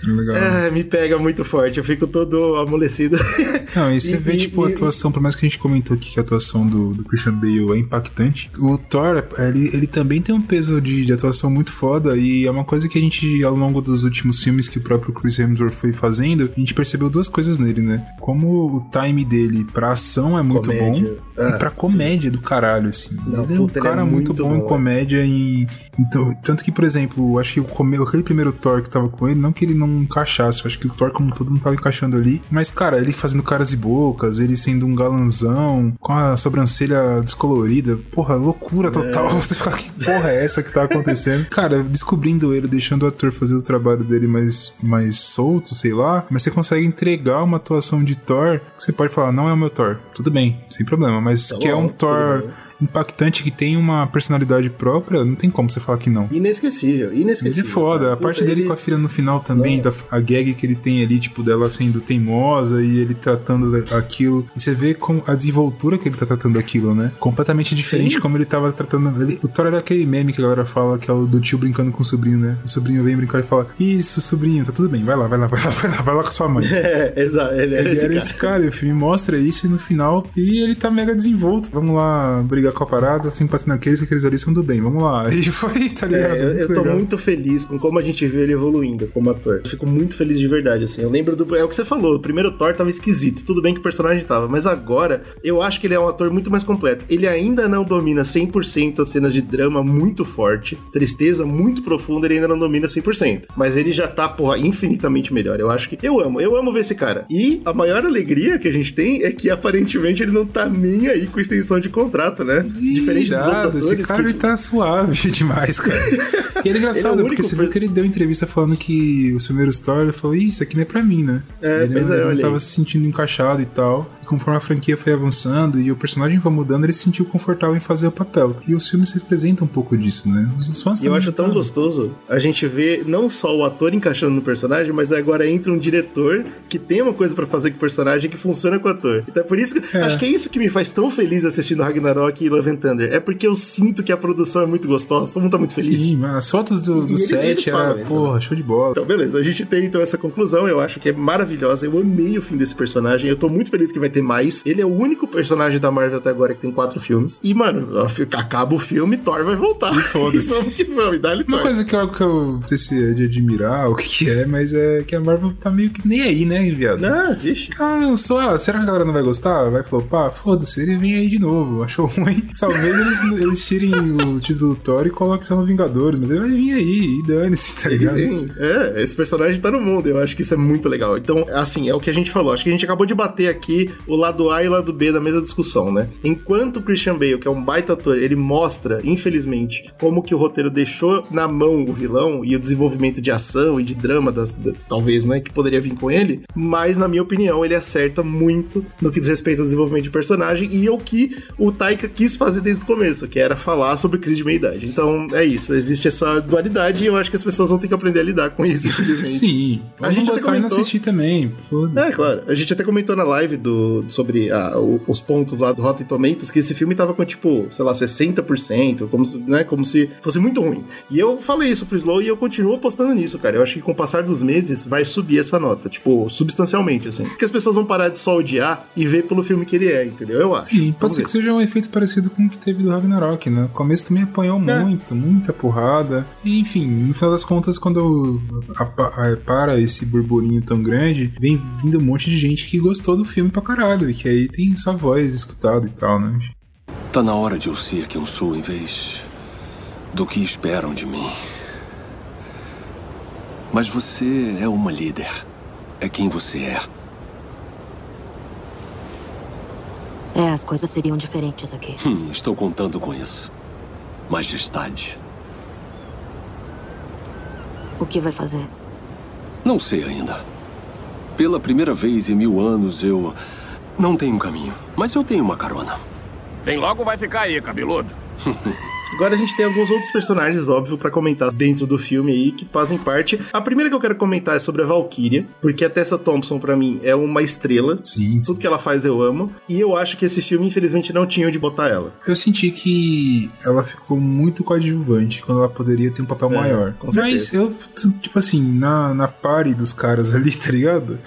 é, me pega muito forte. Eu fico todo amolecido. Não, e você vê, E- tipo, a e- atuação, por mais que a gente comentou aqui que a atuação do, do Christian Bale é impactante, o Thor, ele, ele também tem um peso de, de atuação muito foda e é uma coisa que a gente, ao longo dos últimos filmes que o próprio Chris Hemsworth foi fazendo, a gente percebeu duas coisas nele, né? Como o time dele pra ação é muito Comédia. bom Ah, e pra comédia do caralho, assim. Não, ele é um puta, é cara muito, muito bom, em é. comédia e... Então, tanto que, por exemplo, acho que o aquele primeiro Thor que tava com ele, não que ele não encaixasse, acho que o Thor como todo não tava encaixando ali, mas, cara, ele fazendo caras e bocas, ele sendo um galanzão, com a sobrancelha descolorida, porra, loucura total. É. Você fica, que porra é essa que tá acontecendo? cara, descobrindo ele, deixando o ator fazer o trabalho dele mais, mais solto, sei lá, mas você consegue entregar uma atuação de Thor que você pode falar, não é o meu Thor, tudo bem, sem problema, mas Tá que é bom, um tudo Thor bem. Impactante, que tem uma personalidade própria, não tem como você falar que não. Inesquecível, Ele é inesquecível. foda, cara. a parte Ele- dele com a filha no final também, da, a gag que ele tem ali, tipo, dela sendo teimosa e ele tratando aquilo. E você vê com a desenvoltura que ele tá tratando aquilo, né? Completamente diferente Sim. como ele tava tratando. Ele, o Thor era aquele meme que a galera fala, que é o do tio brincando com o sobrinho, né? O sobrinho vem brincar e fala: Isso, sobrinho, tá tudo bem, vai lá, vai lá, vai lá, vai lá, vai lá com a sua mãe. É, exato, ele era Ele esse era cara. esse cara, e o filme mostra isso e no final. E ele tá mega desenvolto. Vamos lá brigar com a parada, simpatizar naqueles que aqueles ali são do bem. Vamos lá. E foi, tá ligado? É, eu, eu tô legal. muito feliz com como a gente vê ele evoluindo como ator. Eu fico muito feliz de verdade, assim. Eu lembro do. É o que você falou, o primeiro Thor tava esquisito. Tudo bem que o personagem tava, mas agora eu acho que ele é um ator muito mais completo. Ele ainda não domina 100% as cenas de drama muito forte, tristeza muito profunda, ele ainda não domina 100%. Mas ele já tá, porra, infinitamente melhor. Eu acho que. Eu amo, eu amo ver esse cara. E a maior alegria que a gente tem é que aparentemente ele não tá nem aí com extensão de contrato, né? Diferente dos outros atores. Esse cara que... tá suave demais, cara. E ele é engraçado, Ele é o porque você viu que ele deu entrevista falando que os primeiros Thor, ele falou, Ih, isso aqui não é pra mim, né? É, ele pois é, ele não tava se sentindo encaixado e tal. Conforme a franquia foi avançando e o personagem foi mudando, ele se sentiu confortável em fazer o papel. E os filmes representam um pouco disso, né? Os fãs E eu acho tão gostoso a gente ver não só o ator encaixando no personagem, mas agora entra um diretor que tem uma coisa pra fazer com o personagem que funciona com o ator. Então é por isso que É. acho que é isso que me faz tão feliz assistindo Ragnarok e Love and Thunder. É porque eu sinto que a produção é muito gostosa, todo mundo tá muito feliz. Sim, as fotos do, do E eles- set eles era, isso, porra, show de bola. Então, beleza, a gente tem então essa conclusão, eu acho que é maravilhosa. Eu amei o fim desse personagem, eu tô muito feliz que vai ter mais. Ele é o único personagem da Marvel até agora que tem quatro filmes. E, mano, acaba o filme, Thor vai voltar. E foda-se. vamos que vamos, dá-lhe Uma coisa que eu, que eu não sei se é de admirar o que, que é, mas é que a Marvel tá meio que nem aí, né, viado? Ah, vixe. Lançou, ah, será que a galera não vai gostar? Vai flopar? Foda-se, ele vem aí de novo. Achou ruim? Talvez eles, eles tirem o título do Thor e coloquem só no Vingadores, mas ele vai vir aí e dane-se, tá ligado? Sim, é, esse personagem tá no mundo, eu acho que isso é muito legal. Então, assim, é o que a gente falou, acho que a gente acabou de bater aqui o lado A e o lado B da mesma discussão, né? Enquanto o Christian Bale, que é um baita ator, ele mostra, infelizmente, como que o roteiro deixou na mão o vilão e o desenvolvimento de ação e de drama, das, da, talvez, né, que poderia vir com ele, mas na minha opinião ele acerta muito no que diz respeito ao desenvolvimento de personagem e o que o Taika quis fazer desde o começo, que era falar sobre crise de meia-idade. Então é isso, existe essa dualidade e eu acho que as pessoas vão ter que aprender a lidar com isso, infelizmente. Sim, A gente até comentou- assistir também. É, claro. A gente até comentou na live do, sobre ah, o- os pontos lá do Rotten Tomatoes que esse filme tava com, tipo, sei lá, 60%, como, né, como se fosse muito ruim. E eu falei isso pro Slow e eu continuo apostando nisso, cara. Eu acho que com o passar dos meses vai subir essa nota, tipo, substancialmente, assim. Porque as pessoas vão parar de só odiar e ver pelo filme que ele é, entendeu? Eu acho. Sim, pode Vamos ser ver. que seja um efeito parecido com o que teve do Ragnarok, né? No começo também apanhou É. muito, muita porrada. E, enfim, no final das contas, quando apa- a- para esse burburinho tão grande, vem vindo um monte de gente que gostou do filme pra caralho. E que aí tem sua voz escutada e tal, né? Tá na hora de eu ser quem eu sou em vez do que esperam de mim. Mas você é uma líder. É quem você é. É, as coisas seriam diferentes aqui. Hum, estou contando com isso. Majestade. O que vai fazer? Não sei ainda. Pela primeira vez em mil anos, eu não tenho caminho. Mas eu tenho uma carona. Vem logo, vai ficar aí, cabeludo. Agora a gente tem alguns outros personagens, óbvio, pra comentar dentro do filme aí, que fazem parte. A primeira que eu quero comentar é sobre a Valkyria, porque a Tessa Thompson, pra mim, é uma estrela. Sim, sim. Tudo que ela faz eu amo. E eu acho que esse filme, infelizmente, não tinha onde botar ela. Eu senti que ela ficou muito coadjuvante quando ela poderia ter um papel É, maior. Mas eu, tipo assim, na, na pare dos caras ali, tá ligado?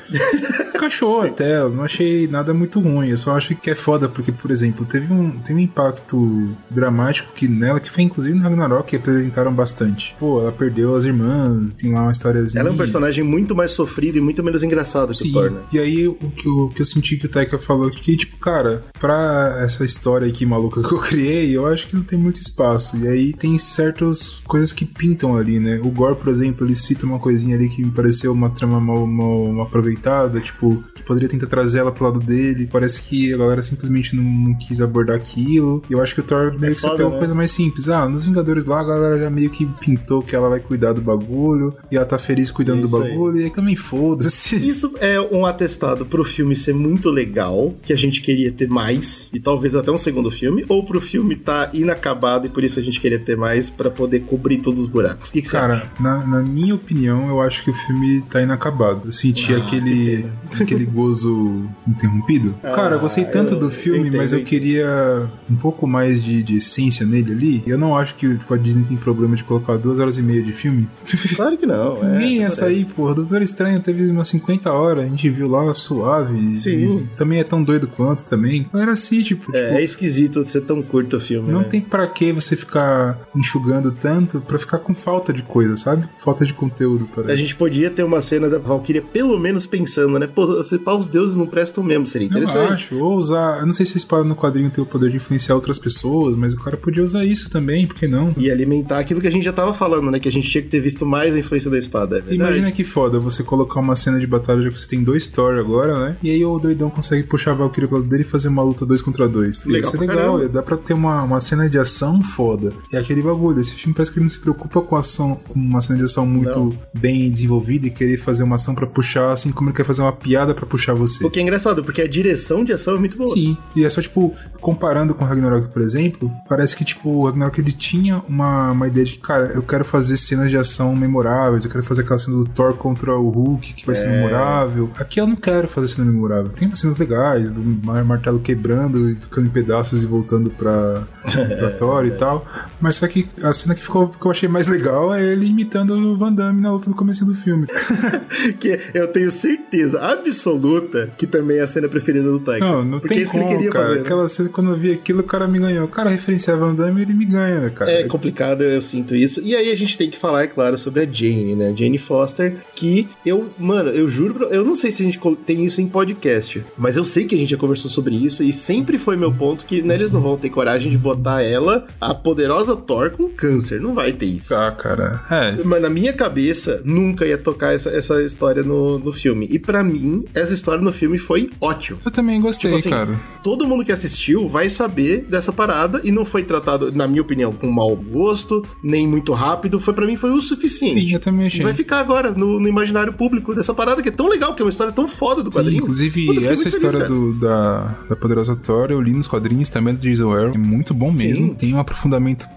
Encaixou até, eu não achei nada muito ruim. Eu só acho que é foda, porque, por exemplo, teve um, teve um impacto dramático que nela, que foi inclusive no Ragnarok, que apresentaram bastante. Pô, ela perdeu as irmãs, tem lá uma historiazinha. Ela é um personagem muito mais sofrido e muito menos engraçado que Sim, o Thor, né? e aí o que, eu, o que eu senti que o Taika falou que, tipo, cara, pra essa história aqui maluca que eu criei, eu acho que não tem muito espaço. E aí tem certas coisas que pintam ali, né? O Gore, por exemplo, ele cita uma coisinha ali que me pareceu uma trama mal, mal, mal aproveitada, tipo, que poderia tentar trazer ela pro lado dele. Parece que a galera simplesmente não, não quis abordar aquilo. E eu acho que o Thor meio que se foda, apegou né? coisa mais simples. Ah, nos Vingadores lá, a galera já meio que pintou que ela vai cuidar do bagulho, e ela tá feliz cuidando Isso do aí. bagulho, e aí também foda-se. Isso é um atestado pro filme ser muito legal, que a gente queria ter mais, e talvez até um segundo filme, ou pro filme tá inacabado e por isso a gente queria ter mais pra poder cobrir todos os buracos. O que, que você Cara, acha? na, na minha opinião, eu acho que o filme tá inacabado. Eu senti Ah, aquele, aquele gozo interrompido. Cara, eu gostei Ah, tanto eu- do filme, eu mas eu queria um pouco mais de, de essência nele ali. Eu não acho que tipo, a Disney tem problema de colocar duas horas e meia de filme. Claro que não. é, Ninguém ia parece. sair, porra. Doutor Estranho teve umas 50 horas, a gente viu lá suave. Sim. Também é tão doido quanto também. Não era assim, tipo, tipo, É, é esquisito ser tão curto o filme. não né? tem pra que você ficar enxugando tanto pra ficar com falta de coisa, sabe? Falta de conteúdo, parece. A gente podia ter uma cena da Valkyria pelo menos pensando, né? Pô, se pá, os deuses não prestam mesmo, seria Eu interessante. acho, ou usar. Eu não sei se a espada no quadrinho tem o poder de influenciar outras pessoas, mas o cara podia usar isso também, por que não? E alimentar aquilo que a gente já tava falando, né? Que a gente tinha que ter visto mais a influência da espada. É verdade. Imagina que foda você colocar uma cena de batalha já que você tem dois Thor agora, né? E aí o doidão consegue puxar a Valkyrie pro lado dele e fazer uma luta dois contra dois. Legal Isso é legal, caramba. dá pra ter uma, uma cena de ação foda. É aquele bagulho. Esse filme parece que ele não se preocupa com ação, com uma cena de ação muito bem desenvolvida e querer fazer uma ação pra puxar, assim como ele quer fazer uma piada pra puxar você. O que é engraçado, porque a direção de ação é muito boa. Sim, e é só, tipo, comparando com o Ragnarok, por exemplo, parece que, tipo, o Ragnarok ele tinha uma, uma ideia de que, cara, eu quero fazer cenas de ação memoráveis, eu quero fazer aquela cena do Thor contra o Hulk, que vai ser memorável. Aqui eu não quero fazer cena memorável. Tem umas cenas legais, do mar- martelo quebrando e ficando em pedaços e voltando pra, pra Thor e tal. Mas só que a cena que, ficou, que eu achei mais legal é ele imitando o Van Damme na luta do começo do filme. que eu tenho certeza absoluta que também é a cena preferida do Taika. Não, não porque tem é isso como, que ele queria cara. fazer. né? Aquela cena, quando eu vi aquilo, o cara me ganhou. O cara referenciava Van Damme, ele me ganha, né, cara. É complicado, eu sinto isso. E aí a gente tem que falar, é claro, sobre a Jane, né? Jane Foster, que eu, mano, eu juro, eu não sei se a gente tem isso em podcast, mas eu sei que a gente já conversou sobre isso e sempre foi meu ponto que né, eles não vão ter coragem de botar ela, a poderosa Thor, com câncer. Não vai ter isso. Ah, cara. É. Mas na minha cabeça, nunca ia tocar essa, essa história no, no filme. E pra mim, essa história no filme foi ótima. Eu também gostei, Tipo assim, cara. Todo mundo que assistiu vai saber dessa parada e não foi tratado, na minha opinião, com mau gosto, nem muito rápido. Foi para mim foi o suficiente. Sim, eu também achei. Vai ficar agora no, no imaginário público dessa parada que é tão legal, que é uma história tão foda do Sim, quadrinho. inclusive, Puta, essa feliz, história do, da, da Poderosa Thor, eu li nos quadrinhos também do Jason Aaron. É muito bom mesmo. Sim. Tem um aprofundamento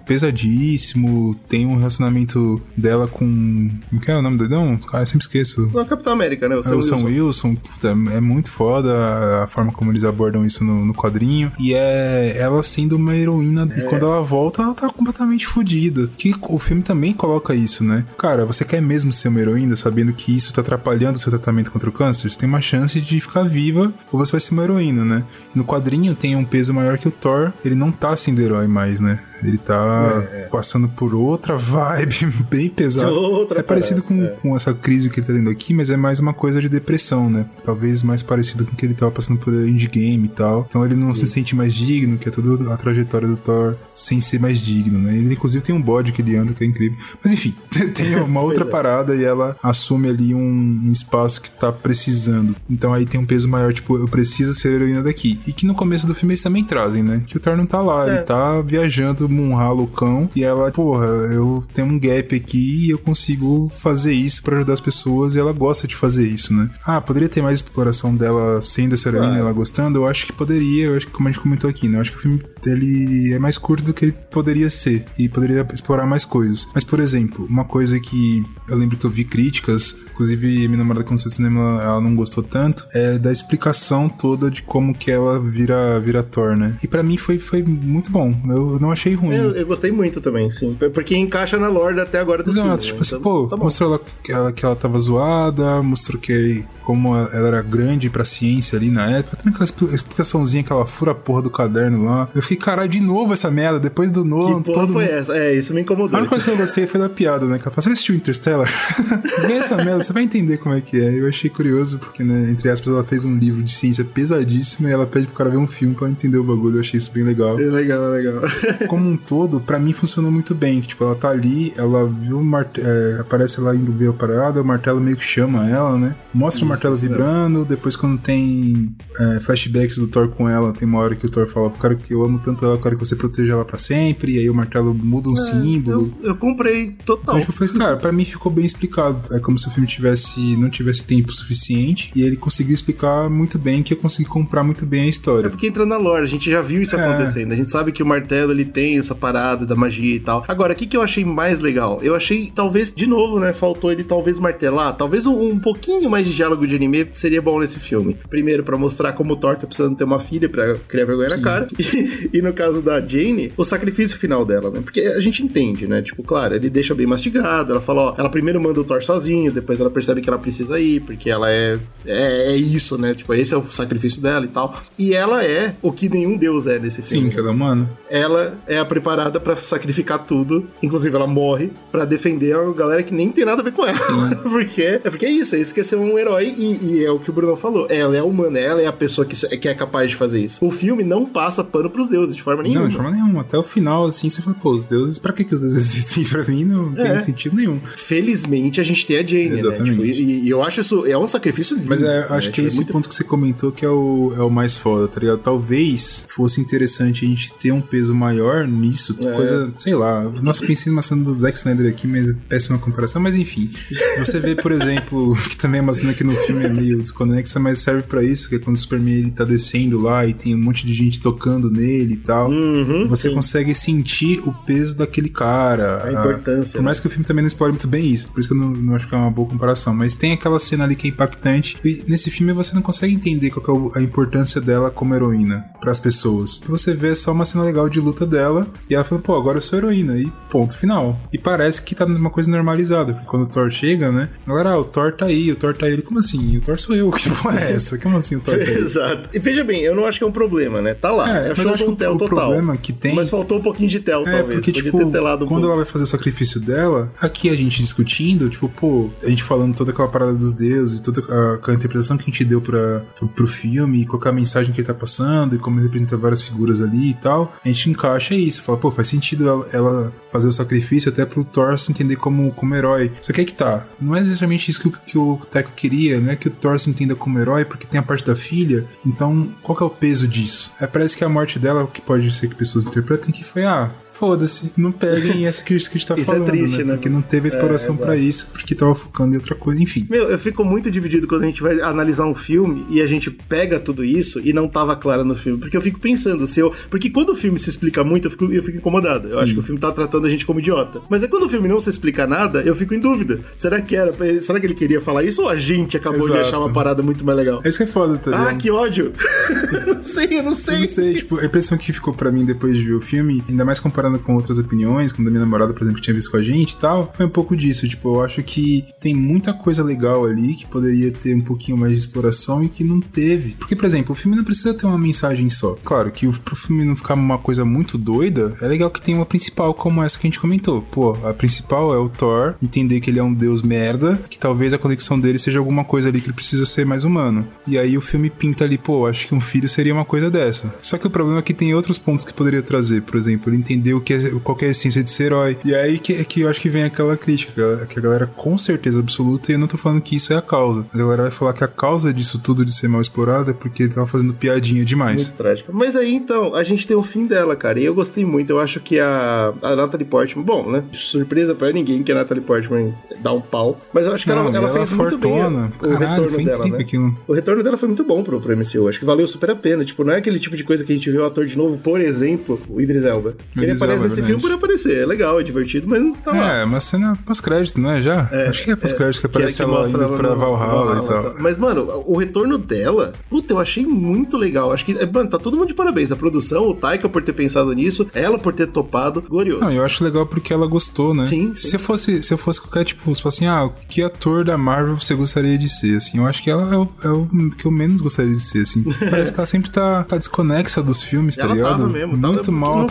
pesadíssimo. Tem um relacionamento dela com. Como que é o nome do dedão? Cara, eu sempre esqueço. Não, Capitão América, né? O É Sam o Sam Wilson. Wilson, puta, é muito foda a- a forma como eles abordam isso no, no quadrinho. E é ela sendo uma heroína. É. E quando ela volta, ela tá completamente fodida. Que o filme também coloca isso, né? Cara, você quer mesmo ser uma heroína, sabendo que isso tá atrapalhando o seu tratamento contra o câncer? Você tem uma chance de ficar viva ou você vai ser uma heroína, né? No quadrinho tem um peso maior que o Thor. Ele não tá sendo herói mais, né? Ele tá passando por outra vibe bem pesada. Outra é parecido parada, com, com essa crise que ele tá tendo aqui, mas é mais uma coisa de depressão, né? Talvez mais parecido com o que ele tava passando por Endgame e tal. Então ele não se sente mais digno, que é toda a trajetória do Thor sem ser mais digno, né? Ele inclusive tem um bode que ele anda que é incrível. Mas enfim, tem uma outra é. parada e ela assume ali um, espaço que tá precisando. Então aí tem um peso maior, tipo, eu preciso ser heroína daqui. E que no começo do filme eles também trazem, né? Que o Thor não tá lá, É. ele tá viajando Munha loucão e ela, porra, eu tenho um gap aqui e eu consigo fazer isso pra ajudar as pessoas e ela gosta de fazer isso, né? Ah, poderia ter mais exploração dela sendo essa heroína, Claro. ela gostando? Eu acho que poderia, eu acho que como a gente comentou aqui, né? Eu acho que o filme ele é mais curto do que ele poderia ser e poderia explorar mais coisas. Mas, por exemplo, uma coisa que eu lembro que eu vi críticas, inclusive minha namorada quando saiu do cinema ela não gostou tanto, é da explicação toda de como que ela vira, vira Thor, né? E pra mim foi, foi muito bom, eu não achei ruim. Eu, eu gostei muito também, sim. Porque encaixa na lore até agora do filme. Exato, né? tipo assim, Então, pô, tá bom. mostrou ela que, ela que ela tava zoada, mostrou que como ela era grande pra ciência ali na época, também aquela expli- explicaçãozinha que ela fura a porra do caderno lá. Eu fiquei, caralho, de novo essa merda, depois do Nolan, Que porra todo foi mundo... essa? É, isso me A incomodou. única coisa Isso- que eu gostei foi da piada, né? Que você assistiu Interstellar? Vê essa merda, você vai entender como é que é. Eu achei curioso, porque, né, entre aspas, ela fez um livro de ciência pesadíssimo e ela pede pro cara ver um filme pra entender o bagulho. Eu achei isso bem legal É legal, é legal. como um todo, pra mim funcionou muito bem. Tipo, ela tá ali, ela viu o martelo, aparece lá indo ver a parada, o martelo meio que chama ela, né? Mostra o martelo isso vibrando, depois quando tem é, flashbacks do Thor com ela, tem uma hora que o Thor fala pro cara que eu amo tanto ela, eu quero que você proteja ela pra sempre, e aí o martelo muda um símbolo. Eu, eu comprei total. Então, tipo, eu falei, cara, pra mim ficou bem explicado. É como se o filme tivesse, não tivesse tempo suficiente e ele conseguiu explicar muito bem que eu consegui comprar muito bem a É história. porque entra na lore, a gente já viu isso É. acontecendo. A gente sabe que o martelo ele tem essa parada da magia e tal. Agora, o que, que eu achei mais legal? Eu achei, talvez, de novo, né? Faltou ele talvez martelar. Talvez um, um pouquinho mais de diálogo de anime seria bom nesse filme. Primeiro, pra mostrar como o Thor tá precisando ter uma filha pra criar vergonha na cara. E, e no caso da Jane, o sacrifício final dela, né? Porque a gente entende, né? Tipo, claro, ele deixa bem mastigado. Ela fala, ó, ela primeiro manda o Thor sozinho, depois ela percebe que ela precisa ir, porque ela é, é, é isso, né? Tipo, esse é o sacrifício dela e tal. E ela é o que nenhum deus é nesse filme. Sim, cada mano. Ela é a preparada pra sacrificar tudo. Inclusive, ela morre pra defender a galera que nem tem nada a ver com ela. porque, é porque é isso, é isso que é ser um herói. E, e é o que o Bruno falou. Ela é humana, ela é a pessoa que, que é capaz de fazer isso. O filme não passa pano pros deuses, de forma nenhuma. Não, de forma nenhuma. Até o final, assim, você fala, pô, os deuses, pra que, que os deuses existem? Pra mim não tem É. sentido nenhum. Felizmente, a gente tem a Jane, né? Exatamente. Tipo, e, e eu acho isso é um sacrifício lindo. Mas é, né? acho que é Tipo, esse muito- ponto que você comentou que é o, é o mais foda, tá ligado? Talvez fosse interessante a gente ter um peso maior nisso, É. coisa, sei lá. Nossa, pensei numa cena do Zack Snyder aqui, mas é péssima comparação, mas enfim. Você vê, por exemplo, que também é uma cena que no filme é meio desconexa, mas serve pra isso, que é quando o Superman ele tá descendo lá e tem um monte de gente tocando nele e tal. Uhum, você sim. consegue sentir o peso daquele cara. A importância, Por mais que o filme também não explore muito bem isso, por isso que eu não, não acho que é uma boa comparação. Mas tem aquela cena ali que é impactante. E nesse filme você não consegue entender qual é o- a importância dela como heroína para as pessoas. Você vê só uma cena legal de luta dela e ela fala, pô, agora eu sou heroína. E ponto final. E parece que tá numa coisa normalizada. Porque quando o Thor chega, né? Galera, ah, o Thor tá aí, o Thor tá aí. Ele, como assim? O Thor sou eu. Que porra é essa? Como assim o Thor tá aí? Exato. E veja bem, eu não acho que é um problema, né? Tá lá. É, É, mas eu acho que tel o total. problema que tem- Mas faltou um pouquinho de tel, É, talvez. porque, Podia tipo, ter telado quando pouco. ela vai fazer o sacrifício dela, aqui a gente discutindo, tipo, pô, a gente falando toda aquela parada dos deuses, toda a, aquela interpretação que a gente deu pra, pro, pro filme, qual é a mensagem que ele tá passando, e como ele representa várias figuras ali e tal, a gente encaixa isso. Fala, pô, faz sentido ela, ela fazer o sacrifício até pro Thor se entender como, como herói. Só que é que tá. Não é exatamente isso que, o- que o Teco queria, não é que o Thor se entenda como herói, porque tem a parte da filha. Então, qual que é o peso disso? É, parece que a morte dela, o que pode ser que pessoas interpretem, que foi, ah. Foda-se, não peguem essa que a gente tá Isso é falando, triste, né? Porque não teve exploração É, pra isso, porque tava focando em outra coisa, enfim. Meu, eu fico muito dividido quando a gente vai analisar um filme e a gente pega tudo isso e não tava claro no filme. Porque eu fico pensando, se eu. Porque quando o filme se explica muito, eu fico, eu fico incomodado. Eu Sim. acho que o filme tá tratando a gente como idiota. Mas é quando o filme não se explica nada, eu fico em dúvida. Será que era. Será que ele queria falar isso ou a gente acabou de Exato. achar uma parada muito mais legal? É isso que é foda, tá ligado? Ah, que ódio! não sei, eu não Eu sei. não sei, tipo, a impressão que ficou pra mim depois de ver o filme, ainda mais com outras opiniões, como da minha namorada, por exemplo, que tinha visto com a gente e tal, foi um pouco disso. Tipo, eu acho que tem muita coisa legal ali que poderia ter um pouquinho mais de exploração e que não teve. Porque, por exemplo, o filme não precisa ter uma mensagem só. Claro que pro filme não ficar uma coisa muito doida, é legal que tenha uma principal como essa que a gente comentou. Pô, a principal é o Thor, entender que ele é um deus merda, que talvez a conexão dele seja alguma coisa ali que ele precisa ser mais humano. E aí o filme pinta ali, pô, acho que um filho seria uma coisa dessa. Só que o problema é que tem outros pontos que poderia trazer, por exemplo, ele entender o que é, qual que é a essência de ser herói. E aí que, que eu acho que vem aquela crítica, que a- galera com certeza absoluta, e eu não tô falando que isso é a causa. A galera vai falar que a causa disso tudo de ser mal explorado é porque ele tava fazendo piadinha demais. Muito trágica. Mas aí, então, a gente tem o fim dela, cara. E eu gostei muito. Eu acho que a, a Natalie Portman... Bom, né? Surpresa pra ninguém que a Natalie Portman dá um pau. Mas eu acho que Não, ela, ela e fez muito bem fortuna. o Caralho, retorno dela, né? aquilo. O retorno dela foi muito bom pro, pro MCU. Acho que valeu super a pena. Tipo, não é aquele tipo de coisa que a gente vê o ator de novo, por exemplo, o Idris Elba. Ele Idris aparece é nesse verdade. filme por aparecer. É legal, é divertido, mas não tá lá. É, uma cena pós-crédito, não é já? Acho que é pós-crédito que aparece que ela mostra indo ela pra no- Valhalla e tal. Mas, mano, o retorno dela, puta, eu achei muito legal. Acho que, é, mano, tá todo mundo de parabéns. A produção, o Taika por ter pensado nisso, ela por ter topado, glorioso. Não, eu acho legal porque ela gostou, né? Sim, Se sim. eu fosse, se eu fosse qualquer tipo, se fosse assim, ah, que ator da Marvel você gostaria de ser, assim, eu acho que ela é o, é o que eu menos gostaria de ser, assim. Parece que ela sempre tá, tá desconexa dos filmes, tá ela ligado? tava mesmo, tava, Muito mal não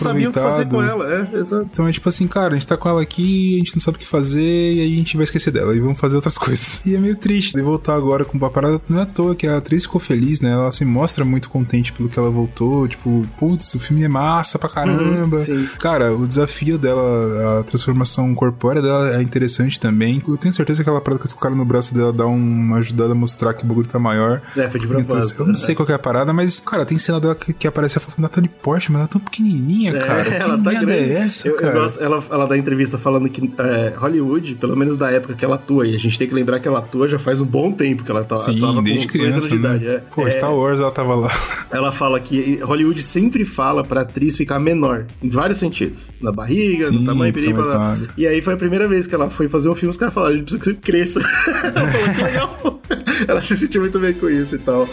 ela, é, exato. Então é tipo assim, cara, a gente tá com ela aqui, a gente não sabe o que fazer, e aí a gente vai esquecer dela e vamos fazer outras coisas. E é meio triste de voltar agora com uma parada. Não é à toa que a atriz ficou feliz, né? Ela se mostra muito contente pelo que ela voltou. Tipo, putz, o filme é massa pra caramba. Uhum, sim. Cara, o desafio dela, a transformação corpórea dela é interessante também. Eu tenho certeza que aquela parada que cara no braço dela dá uma ajudada a mostrar que o bagulho tá maior. É, foi de propósito. Eu não sei qual que é a parada, mas, cara, tem cena dela que, que aparece a foto Natalie Portman, ela é tão pequenininha, cara. É, ela que tá merda grande. é essa, eu, eu cara? gosto, ela, ela dá entrevista falando que é, Hollywood, pelo menos da época que ela atua, e a gente tem que lembrar que ela atua já faz um bom tempo que ela tá, Sim, atuava desde com dois anos criança, de né? idade. É. Pô, É, Star Wars ela tava lá. Ela fala que Hollywood sempre fala pra atriz ficar menor, em vários sentidos. Na barriga, Sim, no tamanho, peri, blá. E aí foi a primeira vez que ela foi fazer um filme, os caras falaram, a gente precisa que você cresça. ela falou, que legal. ela se sentiu muito bem com isso e tal.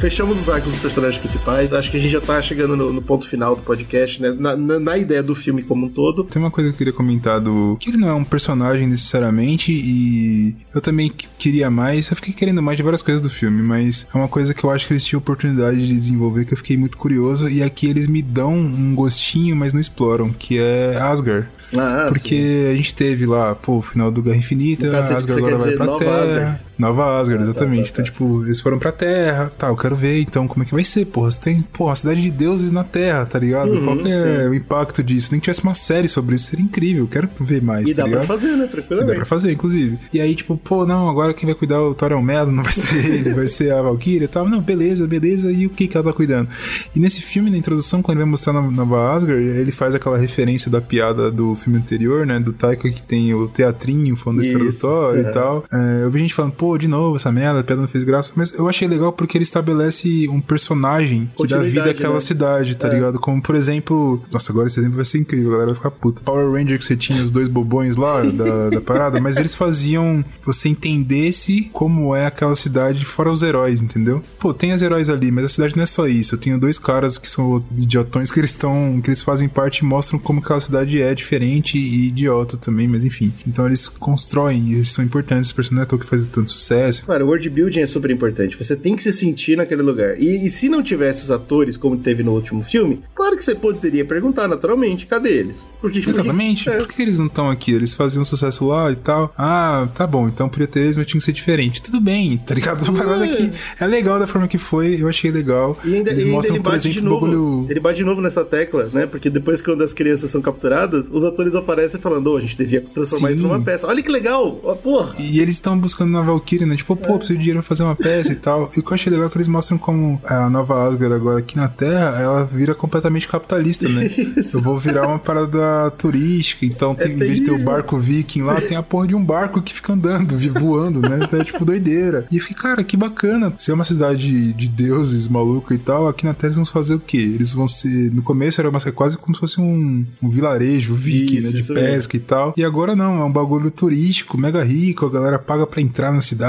Fechamos os arcos dos personagens principais. Acho que a gente já tá chegando no, no ponto final do podcast, né? Na, na- na ideia do filme como um todo. Tem uma coisa que eu queria comentar do. Que ele não é um personagem necessariamente, e eu também que- queria mais. Eu fiquei querendo mais de várias coisas do filme, mas é uma coisa que eu acho que eles tinham oportunidade de desenvolver que eu fiquei muito curioso. E aqui eles me dão um gostinho, mas não exploram, que é Asgard. Ah, Porque a gente teve lá, pô, o final do Guerra Infinita, Asgard agora vai dizer pra Terra. Asgard? Nova Asgard, Ah, tá, exatamente. tá, tá. Então, tipo, eles foram pra Terra, tá, eu quero ver então como é que vai ser, porra. Você tem, porra, a cidade de deuses na Terra, tá ligado? Uhum, Qual é sim. o impacto disso? Nem que tivesse uma série sobre isso, seria incrível. Eu quero ver mais, E tá dá ligado? pra fazer, né? Dá Tranquilamente. pra fazer, inclusive. E aí, tipo, pô, não, agora quem vai cuidar o Thor é o Melo, não vai ser ele, vai ser a Valkyria e tal. Não, beleza, beleza. E o que que ela tá cuidando? E nesse filme, na introdução, quando ele vai mostrar na Nova Asgard, ele faz aquela referência da piada do filme anterior, né? Do Taika, que tem o teatrinho falando da história do Thor é. e tal. É, eu vi gente falando, pô, de novo essa merda, a piada não fez graça. Mas eu achei legal porque ele estabelece um personagem que dá vida àquela né? cidade, tá É. ligado? Como, por exemplo... Nossa, agora esse exemplo vai ser incrível, a galera vai ficar puta. Power Ranger que você tinha os dois bobões lá da, da parada, mas eles faziam você entendesse como é aquela cidade fora os heróis, entendeu? Pô, tem os heróis ali, mas a cidade não é só isso. Eu tenho dois caras que são idiotões que eles estão... que eles fazem parte e mostram como aquela cidade é diferente e idiota também, mas enfim. Então eles constroem, e eles são importantes, esse personagem é que faz tanto sucesso. Claro, o world building é super importante. Você tem que se sentir naquele lugar. E, e se não tivesse os atores, como teve no último filme, claro que você poderia perguntar naturalmente, cadê eles? Porque, Exatamente. porque- é. Por que eles não estão aqui? Eles faziam sucesso lá e tal. Ah, tá bom, então podia ter eles, mas tinha que ser diferente. Tudo bem, tá ligado? A parada aqui é legal da forma que foi, eu achei legal. E ainda, eles e ainda mostram, ele bate de exemplo, novo. bagulho. Ele bate de novo nessa tecla, né? Porque depois que quando as crianças são capturadas, os atores aparecem falando, ô, a gente devia transformar Sim. isso numa peça. Olha que legal! Ó, porra! E eles estão buscando na Valkyrie, né? Tipo, pô, preciso de dinheiro pra fazer uma peça e tal. E o que eu achei legal é que eles mostram como a nova Asgard agora aqui na Terra, ela vira completamente capitalista, né? Eu vou virar uma parada turística, então tem, em vez de ter o barco viking lá, tem a porra de um barco que fica andando, voando, né? Então é tipo doideira. E eu fiquei, cara, que bacana. Se é uma cidade de, de deuses maluco e tal, aqui na Terra eles vão fazer o quê? Eles vão ser. No começo era uma, quase como se fosse um, um vilarejo viking, Isso, né? De isso mesmo. pesca e tal. E agora não, é um bagulho turístico, mega rico, a galera paga pra entrar na cidade.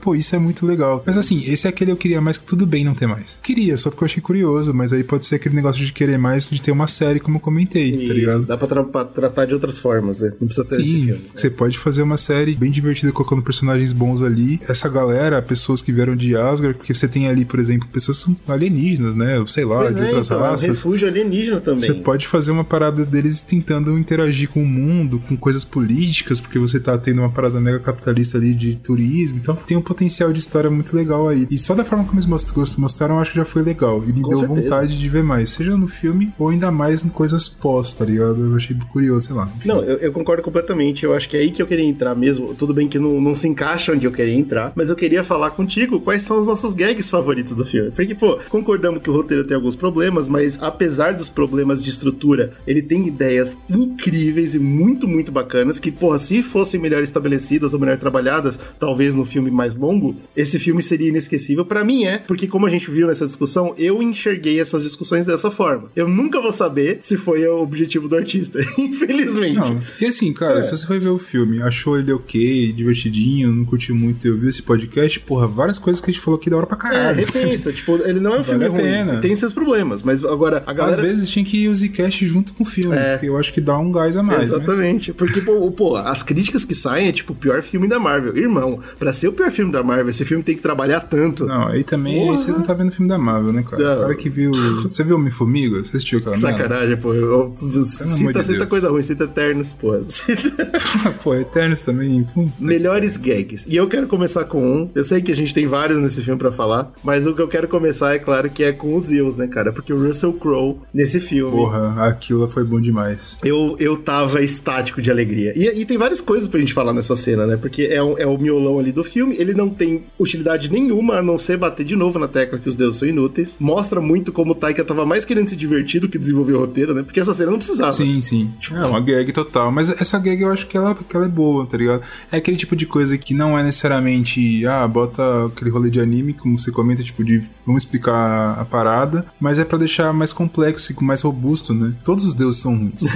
Pô, isso é muito legal. Mas assim, esse é aquele eu queria mais que tudo bem não ter mais. Queria, só porque eu achei curioso, mas aí pode ser aquele negócio de querer mais de ter uma série, como eu comentei, tá Isso, ligado? dá pra, tra- pra tratar de outras formas, né? Não precisa ter esse Sim, filme. você pode fazer uma série bem divertida colocando personagens bons ali. Essa galera, pessoas que vieram de Asgard, porque você tem ali, por exemplo, pessoas que são alienígenas, né? Sei lá, Pois de é, outras então, é um raças. refúgio alienígena também. Você pode fazer uma parada deles tentando interagir com o mundo, com coisas políticas, porque você tá tendo uma parada mega capitalista ali de turismo. Então tem um potencial de história muito legal aí. E só da forma como eles most- mostraram, acho que já foi legal. E me Com deu certeza. vontade de ver mais, seja no filme ou ainda mais em coisas pós, tá ligado? Eu achei curioso, sei lá. Enfim. Não, eu, eu concordo completamente. Eu acho que é aí que eu queria entrar mesmo. Tudo bem que não, não se encaixa onde eu queria entrar, mas eu queria falar contigo quais são os nossos gags favoritos do filme. Porque, pô, concordamos que o roteiro tem alguns problemas, mas apesar dos problemas de estrutura, ele tem ideias incríveis e muito, muito bacanas que, porra, se fossem melhor estabelecidas ou melhor trabalhadas, talvez no filme mais longo, esse filme seria inesquecível. Pra mim é, porque como a gente viu nessa discussão, eu enxerguei essas discussões dessa forma. Eu nunca vou saber se foi o objetivo do artista, infelizmente. Não, e assim, cara, É. se você foi ver o filme, achou ele ok, divertidinho, não curtiu muito, eu vi esse podcast, porra, várias coisas que a gente falou aqui da hora pra É, caralho. repensa, tipo, ele não é um Vale filme ruim, pena. tem seus problemas, mas agora a galera... Às vezes tinha que ir o Zcast junto com o filme, É. porque eu acho que dá um gás a mais. mas- Exatamente, porque, pô, pô, as críticas que saem é tipo o pior filme da Marvel. Irmão, pra ser o pior filme da Marvel, esse filme tem que trabalhar tanto. Não, aí também Porra. aí você não tá vendo o filme da Marvel, né, cara? Cara que viu. Você viu Homem-Formiga? Você assistiu aquela? Sacanagem, pô. Eu, eu, cita, de cita coisa ruim, cita Eternos, pô. Pô, Eternos também. pum. Melhores gags. E eu quero começar com um. Eu sei que a gente tem vários nesse filme pra falar, mas o que eu quero começar é claro que é com os Zeus, né, cara? Porque o Russell Crowe nesse filme. Porra, aquilo foi bom demais. Eu, eu tava estático de alegria. E, e tem várias coisas pra gente falar nessa cena, né? Porque é, o- é o miolão ali do filme, ele não tem utilidade nenhuma a não ser bater de novo na tecla que os deuses são inúteis. Mostra muito como o Taika tava mais querendo se divertir do que desenvolver o roteiro, né? Porque essa cena não precisava. Sim, sim. É uma gag total. Mas essa gag eu acho que ela, que ela é boa, tá ligado? É aquele tipo de coisa que não é necessariamente, ah, bota aquele rolê de anime, como você comenta, tipo, de vamos explicar a parada, mas é pra deixar mais complexo e mais robusto, né? Todos os deuses são ruins.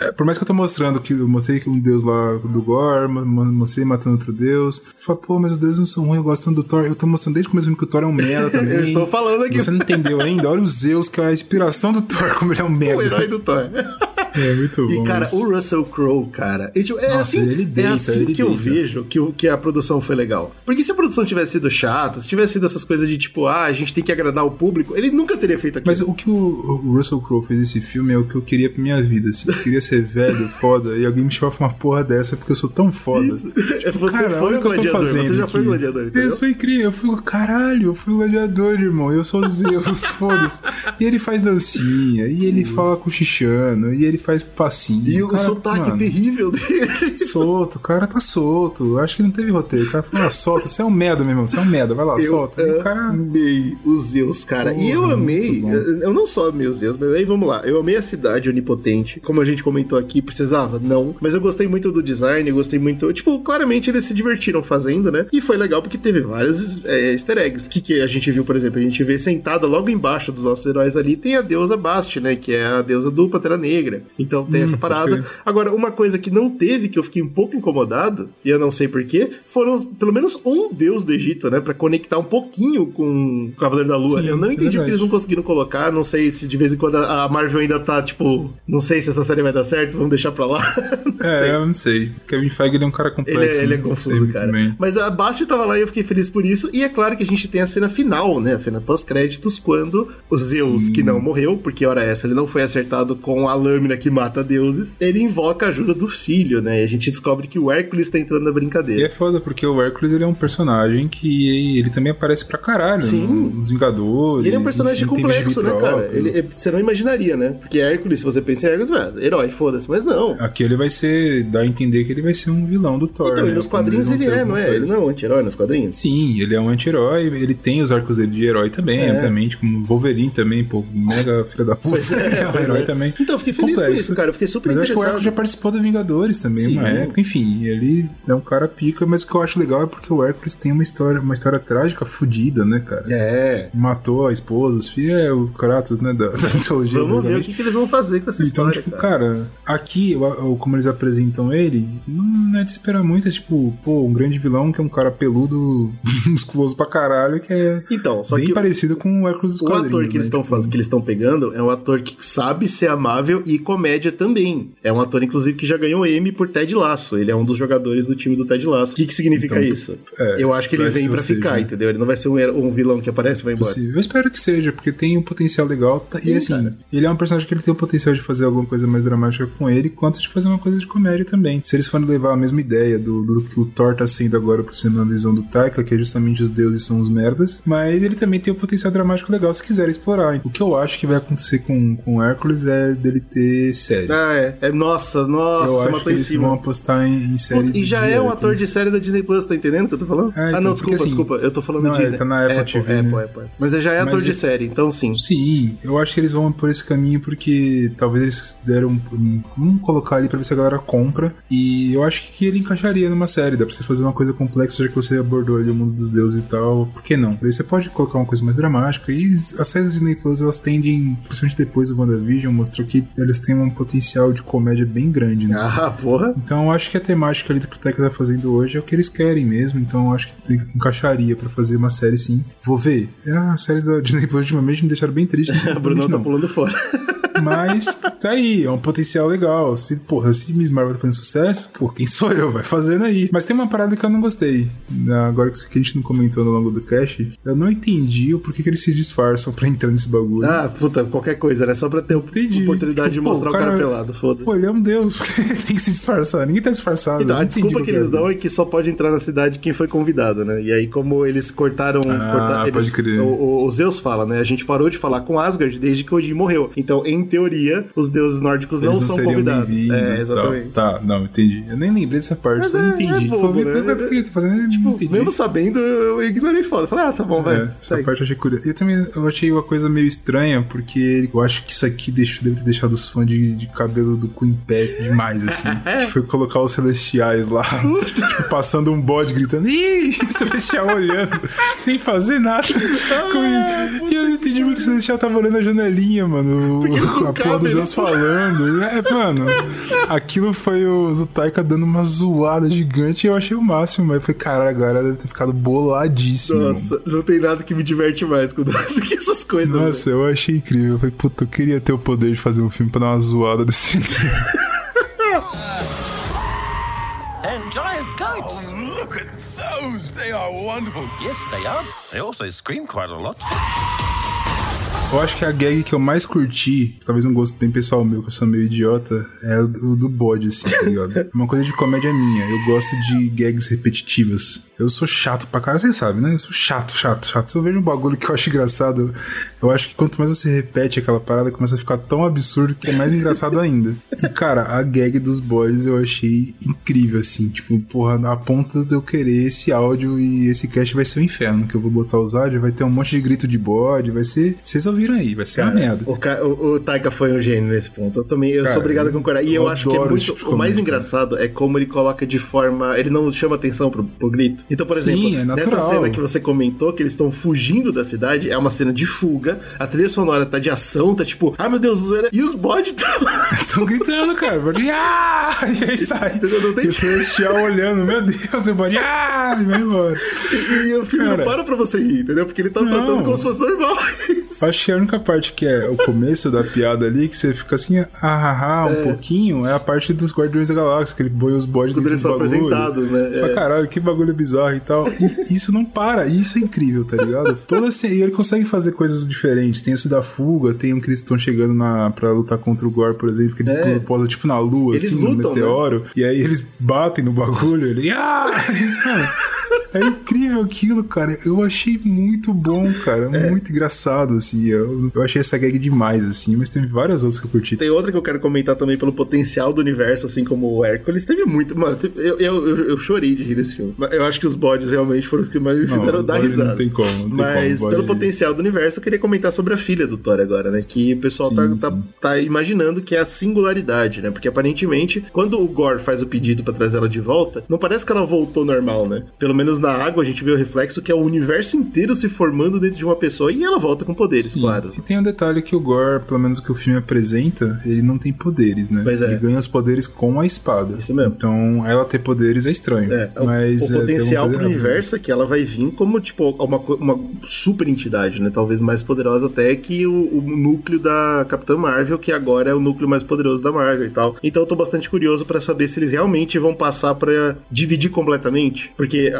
É, por mais que eu tô mostrando que eu mostrei que um deus lá do Gore, mo- mo- mostrei matando outro deus. Fala, pô, mas os deuses não são ruins, eu gosto tanto do Thor. Eu tô mostrando desde o começo que o Thor é um merda também. Eu estou falando aqui. Você não entendeu ainda? Olha os Zeus, que é a inspiração do Thor, como ele é um merda. O herói do Thor. É muito bom. E, cara, isso. o Russell Crowe, cara. tipo, é Nossa, assim, ele é deita, assim ele que eu deita. vejo que, o- que a produção foi legal. Porque se a produção tivesse sido chata, se tivesse sido essas coisas de tipo, ah, a gente tem que agradar o público, ele nunca teria feito aquilo. Mas o que o, o Russell Crowe fez nesse filme é o que eu queria pra minha vida. Assim. Eu queria ser velho, foda, e alguém me chama pra uma porra dessa porque eu sou tão foda. Isso. você Cara, foi o o que eu tô gladiador, você já foi gladiador, entendeu? Eu sou incrível, eu fui caralho, eu fui gladiador, irmão. Eu sou Zeus, foda-se. E ele faz dancinha, e ele fala cochichando, e ele faz passinho. E o Cara, sotaque mano, terrível dele. Solto, o cara tá solto. Acho que não teve roteiro. O cara falou, ah, solta, você é um merda, meu irmão. Você é um merda, vai lá, Eu solta. E o cara. amei os Zeus, cara. e eu Porra, amei, eu eu não só amei os Zeus, mas aí vamos lá. Eu amei a cidade onipotente. Como a gente comentou aqui, precisava? Não. Mas eu gostei muito do design, eu gostei muito. Tipo, claramente eles se divertiram fazendo, né? E foi legal porque teve vários é, easter eggs. O que, que a gente viu, por exemplo? A gente vê sentada logo embaixo dos nossos heróis ali, tem a deusa Bast, né? Que é a deusa do Pantera Negra. Então tem essa Hum, pode parada. crer. Agora, uma coisa que não teve, que eu fiquei um pouco incomodado, e eu não sei porquê, foram pelo menos um deus do Egito, né? Pra conectar um pouquinho com o Cavaleiro da Lua. Sim, eu não é entendi porque verdade. eles não conseguiram colocar. Não sei se de vez em quando a Marvel ainda tá, tipo. Não sei se essa série vai dar certo, vamos deixar pra lá. É, Sei. eu não sei. Kevin Feige ele é um cara Ele complexo. é, ele é né? Confuso, cara. Mas a Basti tava lá e eu fiquei feliz por isso. E é claro que a gente tem a cena final, né? A cena pós-créditos, quando o Zeus, Sim. que não morreu, porque hora essa ele não foi acertado com a lâmina que mata deuses, ele invoca a ajuda do filho, né? E a gente descobre que o Hércules tá entrando na E brincadeira. é foda, porque o Hércules ele é um personagem que ele também aparece pra caralho Sim. nos Vingadores. E ele é um personagem complexo, né, cara? próprio. Ele, é- você não imaginaria, né? Porque Hércules, se você pensa em Hércules, é, herói, foda-se. Mas não. Aqui ele vai ser. dá a entender que ele vai ser um vilão do Thor. Então, né? e nos quadrinhos ele é, não alguma é? Ele não é um anti-herói nos quadrinhos? Sim, ele é um anti-herói, ele tem os arcos dele de herói também, É. obviamente, como Wolverine também, pô, mega filha da puta, é, é um herói também. Então, eu fiquei feliz com Complexo. isso, cara. Eu fiquei super Mas eu acho que o interessado. Hércules já participou do Vingadores também, Sim. uma época. Enfim, ele é um cara pica, mas o que eu acho legal é porque o Hércules tem uma história, uma história trágica fodida, né, cara? É. Matou a esposa, os filhos, é o Kratos, né, da, da mitologia. Vamos ver o que, que eles vão fazer com essa Então, história, tipo, cara. cara, aqui, como eles apresentam ele, não é de esperar muito, é tipo, pô, um grande vilão que é um cara peludo, musculoso pra caralho, que é Então, só bem que parecido com o Hércules o ator que eles né? estão fazendo, que eles estão pegando, é um ator que sabe ser amável e comédia também. É um ator, inclusive, que já ganhou Emmy por Ted Lasso. Ele é um dos jogadores do time do Ted Lasso. O que, que significa Então, isso? é, Eu acho que ele vem pra ficar, né? entendeu? Ele não vai ser um, um vilão que aparece e vai embora. Eu espero que seja, porque tem um potencial legal. tá- e Sim, assim, cara. ele é um personagem que ele tem o potencial de fazer alguma coisa mais dramática com ele, quanto de fazer uma coisa de comédia também. Se eles forem levar a mesma ideia do, do que o Thor tá sendo agora por ser uma visão do Taika, que é justamente os deuses são os merdas, mas ele também tem o potencial dramático legal se quiser explorar. O que eu acho que vai acontecer com, com o Hércules é dele ter série. Ah, é. é nossa, nossa, eu acho que eles cima. vão apostar em, em série. E já é um ator Hércules. de série da Disney Plus, tá entendendo o que eu tô falando? É, ah, então, não, porque desculpa, assim- desculpa. Eu tô falando Não, é, Disney. tá na Apple Apple, TV, Apple, né? Apple. Mas ele já é ator Mas de é- série, então sim. Sim, eu acho que eles vão por esse caminho porque talvez eles deram. um- Vamos colocar ali pra ver se a galera compra. E eu acho que ele encaixaria numa série. Dá pra você fazer uma coisa complexa, já que você abordou ali o mundo dos deuses e tal. Por que não? Aí você pode colocar uma coisa mais dramática. E as séries da Disney Plus, elas tendem, principalmente depois do WandaVision, mostrou que eles têm um potencial de comédia bem grande, né? Ah, porra. Então eu acho que a temática ali do que o Taika tá fazendo hoje é o que eles querem mesmo. Então eu acho que encaixaria pra fazer uma série sim. Vou ver. Ah, as séries da Disney Plus ultimamente me deixaram bem triste. A Brunão tá pulando fora. Mas tá aí, é um potencial legal. Se, porra, se Miss Marvel tá fazendo sucesso, pô, quem sou eu? Vai fazendo aí. Mas tem uma parada que eu não gostei. Agora que a gente não comentou no longo do cast, eu não entendi o porquê que eles se disfarçam pra entrar nesse bagulho. Ah, puta, qualquer coisa, né? Só pra ter Entendi. oportunidade de Tipo, pô, mostrar o o cara, cara- pelado, foda-se. Pô, ele é um deus, tem que se disfarçar. Ninguém tá disfarçado. Então, a desculpa que é eles dão dúvida. é que só pode entrar na cidade quem foi convidado, né? E aí, como eles cortaram. corta- pode eles- crer. O, o- o Zeus fala, né? A gente parou de falar com Asgard desde que Odin morreu. Então, em teoria, os deuses nórdicos não, Eles são convidados. É, exatamente. Tá, não, entendi. Eu nem lembrei dessa parte, Mas eu não é- entendi. é bobo, né? Por que ele tá fazendo? Eu não Tipo, mesmo sabendo, eu ignorei foda. Falei, ah, tá bom, vai. É, essa segue. parte eu achei curiosa. Eu também eu achei uma coisa meio estranha, porque eu acho que isso aqui deixou, deve ter deixado os fãs de, de cabelo do Queen pé demais, assim. que foi colocar os celestiais lá, tipo, passando um bode gritando, ih, o celestial olhando, sem fazer nada. E eu não entendi porque o celestial tava olhando a janelinha, mano. Porque eles a porra dos né? Zeus falando. É, mano, aquilo foi o, o Taika dando uma zoada gigante e eu achei o máximo, mas foi, cara, agora deve ter ficado boladíssimo. Nossa, não tem nada que me diverte mais do que essas coisas. Nossa, eu achei incrível. Eu falei, puta, eu queria ter o poder de fazer um filme pra dar uma zoada desse. And giant goats. Look at those! They are wonderful! Yes, they are. They also scream quite a lot. Eu acho que a gag que eu mais curti, talvez um gosto bem pessoal meu, que eu sou meio idiota, é o do, bode, assim, tá ligado? É uma coisa de comédia minha. Eu gosto de gags repetitivas. Eu sou chato pra cara, você sabe, né? Eu sou chato, chato, chato. Se eu vejo um bagulho que eu acho engraçado, eu acho que quanto mais você repete aquela parada, começa a ficar tão absurdo que é mais engraçado ainda. E, cara, a gag dos bodes eu achei incrível, assim. Tipo, porra, a ponto de eu querer esse áudio e esse cast vai ser o inferno, que eu vou botar os áudios, vai ter um monte de grito de bode, vai ser... Vocês ouviram aí, vai ser uma merda. O, o, o Taika foi um gênio nesse ponto. Eu também eu Cara, sou obrigado a concordar. E eu, eu acho que é muito. tipo o mais engraçado é como ele coloca de forma. Ele não chama atenção pro, pro grito. Então, por Sim, exemplo, é nessa cena que você comentou, que eles estão fugindo da cidade, é uma cena de fuga. A trilha sonora tá de ação, tá tipo, ah meu Deus. E os bodes estão. Gritando, cara. Bode, ah! E aí sai. Não tem- E o celestial olhando, meu Deus, o bode, ah! E vai embora. e, e o filme Cara. não para pra você rir, entendeu? Porque ele tá Não. tratando como se fosse normal. Acho que a única parte que é o começo da piada ali, que você fica assim, ah, ah, ah um pouquinho, é a parte dos Guardiões da Galáxia, que ele põe os bodes dentro eles do são bagulho. apresentados, né? Você fala, É. caralho, que bagulho bizarro e tal. E isso não para, e isso é incrível, tá ligado? Toda ce- E ele consegue fazer coisas diferentes. Tem esse da fuga, tem um que eles estão chegando na, pra lutar contra o Gore, por exemplo, que ele É. posa tipo na lua, Eles assim, no lutam, né? meteoro. E aí eles batem no bagulho, ele. Ah! É incrível aquilo, cara. Eu achei muito bom, cara. É. Muito engraçado, assim. Eu, eu achei essa gag demais, assim. Mas teve várias outras que eu curti. Tem outra que eu quero comentar também pelo potencial do universo, assim como o Hércules. Teve muito. Mano, teve- eu, eu, eu, eu chorei de rir nesse filme. Eu acho que os bodes realmente foram os que mais me Não, fizeram o dar risada. não tem como, não tem Mas como, pelo bode- potencial do universo, eu queria comentar sobre a filha do Thor agora, né? Que o pessoal Sim, tá, tá, sim. tá imaginando que é a singularidade, né? Porque aparentemente, quando o Gore faz o pedido pra trazer ela de volta, não parece que ela voltou normal, né? Pelo menos na água a gente vê o reflexo que é o universo inteiro se formando dentro de uma pessoa e ela volta com poderes, Sim. claro. E tem um detalhe que o Gore, pelo menos o que o filme apresenta, ele não tem poderes, né? Pois é. Ele ganha os poderes com a espada. Isso mesmo. Então, ela ter poderes é estranho. É, o- mas, o é, potencial pro universo é que ela vai vir como, tipo, uma, uma super entidade, né? Talvez mais poderosa até que o, o núcleo da Capitã Marvel, que agora é o núcleo mais poderoso da Marvel e tal. Então eu tô bastante curioso pra saber se eles realmente vão passar pra dividir completamente. Porque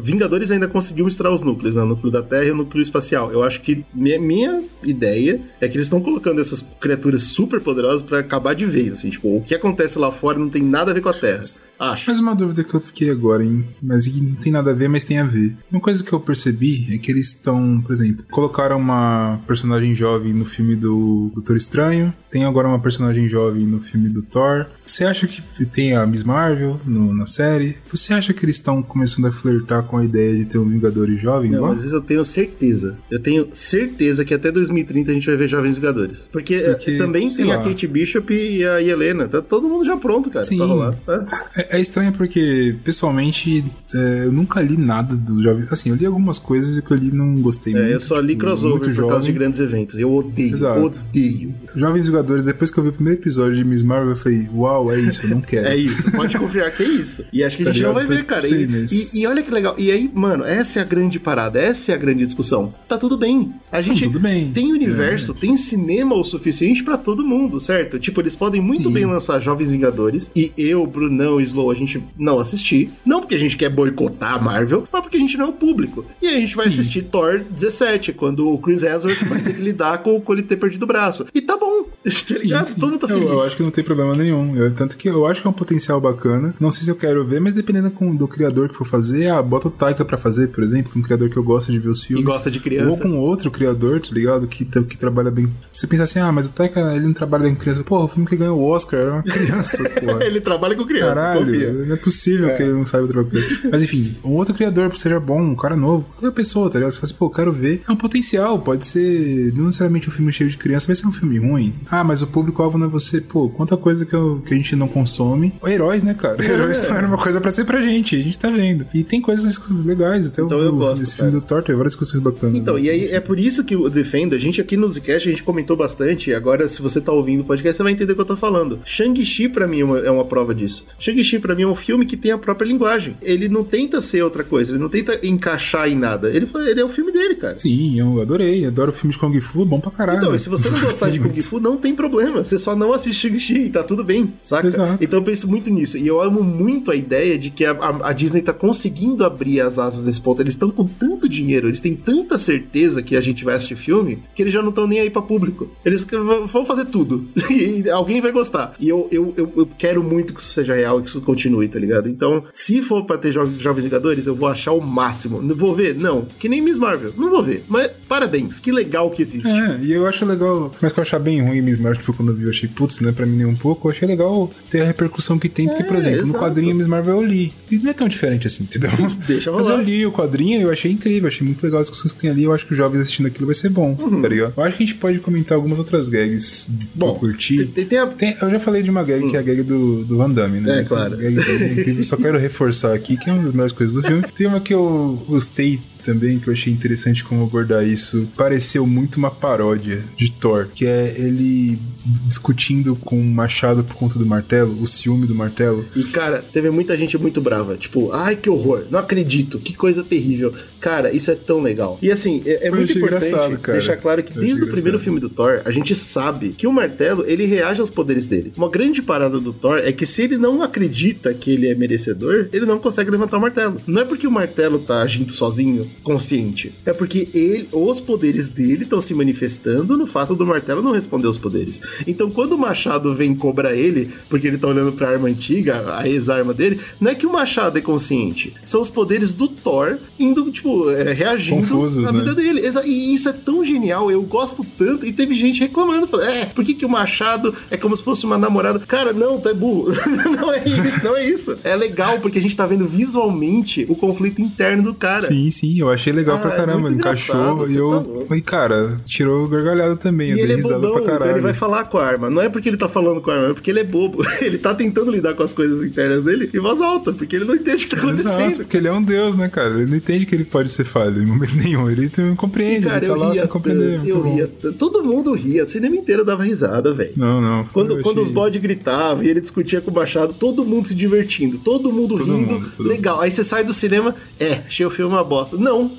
Vingadores ainda conseguiu misturar os núcleos, né? O núcleo da Terra e o núcleo espacial. Eu acho que minha, minha ideia é que eles estão colocando essas criaturas super poderosas pra acabar de vez, assim. Tipo, o que acontece lá fora não tem nada a ver com a Terra. Acho. Mas uma dúvida que eu fiquei agora, hein? Mas que não tem nada a ver, mas tem a ver. Uma coisa que eu percebi é que eles estão, por exemplo, colocaram uma personagem jovem no filme do Doutor Estranho, tem agora uma personagem jovem no filme do Thor. Você acha que tem a Miss Marvel no- na série? Você acha que eles estão começando a flertar com a ideia de ter um Vingadores jovens Não, lá? mas isso eu tenho certeza. Eu tenho certeza que até 2030 a gente vai ver Jovens Vingadores. Porque, eh, Porque, também tem a lá. Kate Bishop e a Helena. Tá todo mundo já pronto, cara, Sim. pra rolar. É. É, é estranho porque, pessoalmente, é, eu nunca li nada dos jovens. Assim, eu li algumas coisas e que eu li não gostei muito. É, eu só li tipo, crossover muito por causa de jovem. grandes eventos. Eu odeio, Exato. odeio. Jovens Vingadores, depois que eu vi o primeiro episódio de Miss Marvel, eu falei, uau, é isso, eu não quero. É isso, pode confiar que é isso. E acho que a Tá gente não vai ver, cara. Sim, E, mas- e- e olha que legal. E aí, mano, essa é a grande parada, essa é a grande discussão. Tá tudo bem. A gente bem. tem universo, tem cinema o suficiente pra todo mundo, certo? Tipo, eles podem muito Sim. bem lançar Jovens Vingadores e eu, Brunão e A gente não assistir. Não porque a gente quer boicotar a Marvel, mas porque a gente não é o público. E a gente vai assistir Thor 17, quando o Chris Hemsworth vai ter que lidar com, com ele ter perdido o braço. E tá. Tá Sim, sim. Todo mundo tá eu, feliz. eu acho que não tem problema nenhum. Eu- tanto que eu acho que é um potencial bacana. Não sei se eu quero ver, mas dependendo com- do criador que for fazer, ah, bota o Taika pra fazer, por exemplo, é um criador que eu gosto de ver os filmes. gosta de criança. Ou com outro criador, tá ligado? Que, que trabalha bem. Se você pensar assim, ah, mas o Taika ele não trabalha bem com criança. Pô, o filme que ganhou o Oscar era uma criança, porra. ele trabalha com criança, Caralho, confia. não é possível que ele não saiba coisa. Mas enfim, um outro criador que seja bom, um cara novo, qualquer pessoa, tá ligado? Você fala assim, pô, eu quero ver. É um potencial, pode ser. Não necessariamente um filme cheio de criança, vai ser um filme ruim. Ah, mas o público-alvo não é você. Pô, quanta coisa que, eu- que a gente não consome. Heróis, né, cara? Heróis não era uma coisa pra ser pra gente, a gente tá vendo. E tem coisas legais, até Então o, eu gosto, esse filme cara. do Thor tem várias discussões bacanas. Então, e aí é por isso que o Defendo, a gente aqui no Zcast, a gente comentou bastante, agora se você tá ouvindo o podcast, você vai entender o que eu tô falando. Shang-Chi pra mim é uma, é uma prova disso. Shang-Chi pra mim é um filme que tem a própria linguagem. Ele não tenta ser outra coisa, ele não tenta encaixar em nada. Ele, ele é o filme dele, cara. Sim, eu adorei. Adoro filme de Kung Fu, bom pra caralho. Então, e se você não gostar de Kung. Fu, não tem problema. Você só não assiste Shang-Chi e tá tudo bem, saca? Exato. Então eu penso muito nisso. E eu amo muito a ideia de que a, a- a Disney tá conseguindo abrir as asas desse ponto. Eles estão com tanto dinheiro, eles têm tanta certeza que a gente vai assistir filme, que eles já não estão nem aí pra público. Eles vão fazer tudo. e alguém vai gostar. E eu, eu, eu, eu quero muito que isso seja real e que isso continue, tá ligado? Então, se for pra ter jo Jovens Vingadores, eu vou achar o máximo. Não vou ver? Não. Que nem Miss Marvel. Não vou ver. Mas parabéns. Que legal que existe. É, e eu acho legal, mas que eu achar bem ruim Marvel, tipo, quando eu vi, eu achei, putz, não é pra mim nem um pouco, eu achei legal ter a repercussão que tem, porque, por É, exemplo, exato. no quadrinho Miss Marvel eu li, e não é tão diferente assim, entendeu? Deixa Mas rolar. eu li o quadrinho e eu achei incrível, achei muito legal as discussões que tem ali, eu acho que os jovens assistindo aquilo vai ser bom, Uhum. tá ligado? Eu acho que a gente pode comentar algumas outras gags Bom, que eu curti. Tem, tem- a, Tem- eu já falei de uma gag que é a gag do, do Van Damme, né? É, Essa claro. gag é. Só quero reforçar aqui que é uma das melhores coisas do filme. Tem uma que eu gostei também, que eu achei interessante como abordar isso. Pareceu muito uma paródia de Thor, que é ele discutindo com o machado por conta do martelo, o ciúme do martelo. E, cara, teve muita gente muito brava. Tipo, ai que horror, não acredito, que coisa terrível. Cara, isso é tão legal. E assim, é, é muito importante deixar claro que Eu desde o primeiro filme do Thor, a gente sabe que o martelo, ele reage aos poderes dele. Uma grande parada do Thor é que se ele não acredita que ele é merecedor, ele não consegue levantar o martelo. Não é porque o martelo tá agindo sozinho, consciente. É porque ele, os poderes dele estão se manifestando no fato do martelo não responder aos poderes. Então, quando o machado vem cobrar ele, porque ele tá olhando pra arma antiga, a ex-arma dele, não é que o machado é consciente. São os poderes do Thor indo, tipo, é, reagindo Confusos, na né? vida dele. E isso é tão genial, eu gosto tanto. E teve gente reclamando, falando, é, por que, que o Machado é como se fosse uma namorada? Cara, não, tu é burro. não é isso, não é isso. É legal, porque a gente tá vendo visualmente o conflito interno do cara. Sim, sim, eu achei legal Ah, pra é caramba. muito encaixou e eu. tá e cara, tirou gargalhada também. E eu ele dei é risada bobão, pra então caralho. ele vai falar com a arma. Não é porque ele tá falando com a arma, é porque ele é bobo. Ele tá tentando lidar com as coisas internas dele em voz alta, porque ele não entende o que tá Exato, acontecendo. porque ele é um deus, né, cara? Ele não entende que ele pode ser falho em momento nenhum. Ele não E, compreende, cara, ele tá eu lá sem compreender. eu bom. ria. Todo mundo ria, o cinema inteiro dava risada, velho. Não, não. Quando, quando os achei- bodes gritavam e ele discutia com o Machado, todo mundo se divertindo, todo mundo Todo rindo. mundo, todo legal. Aí você sai do cinema, é, achei o filme uma bosta. Não, não.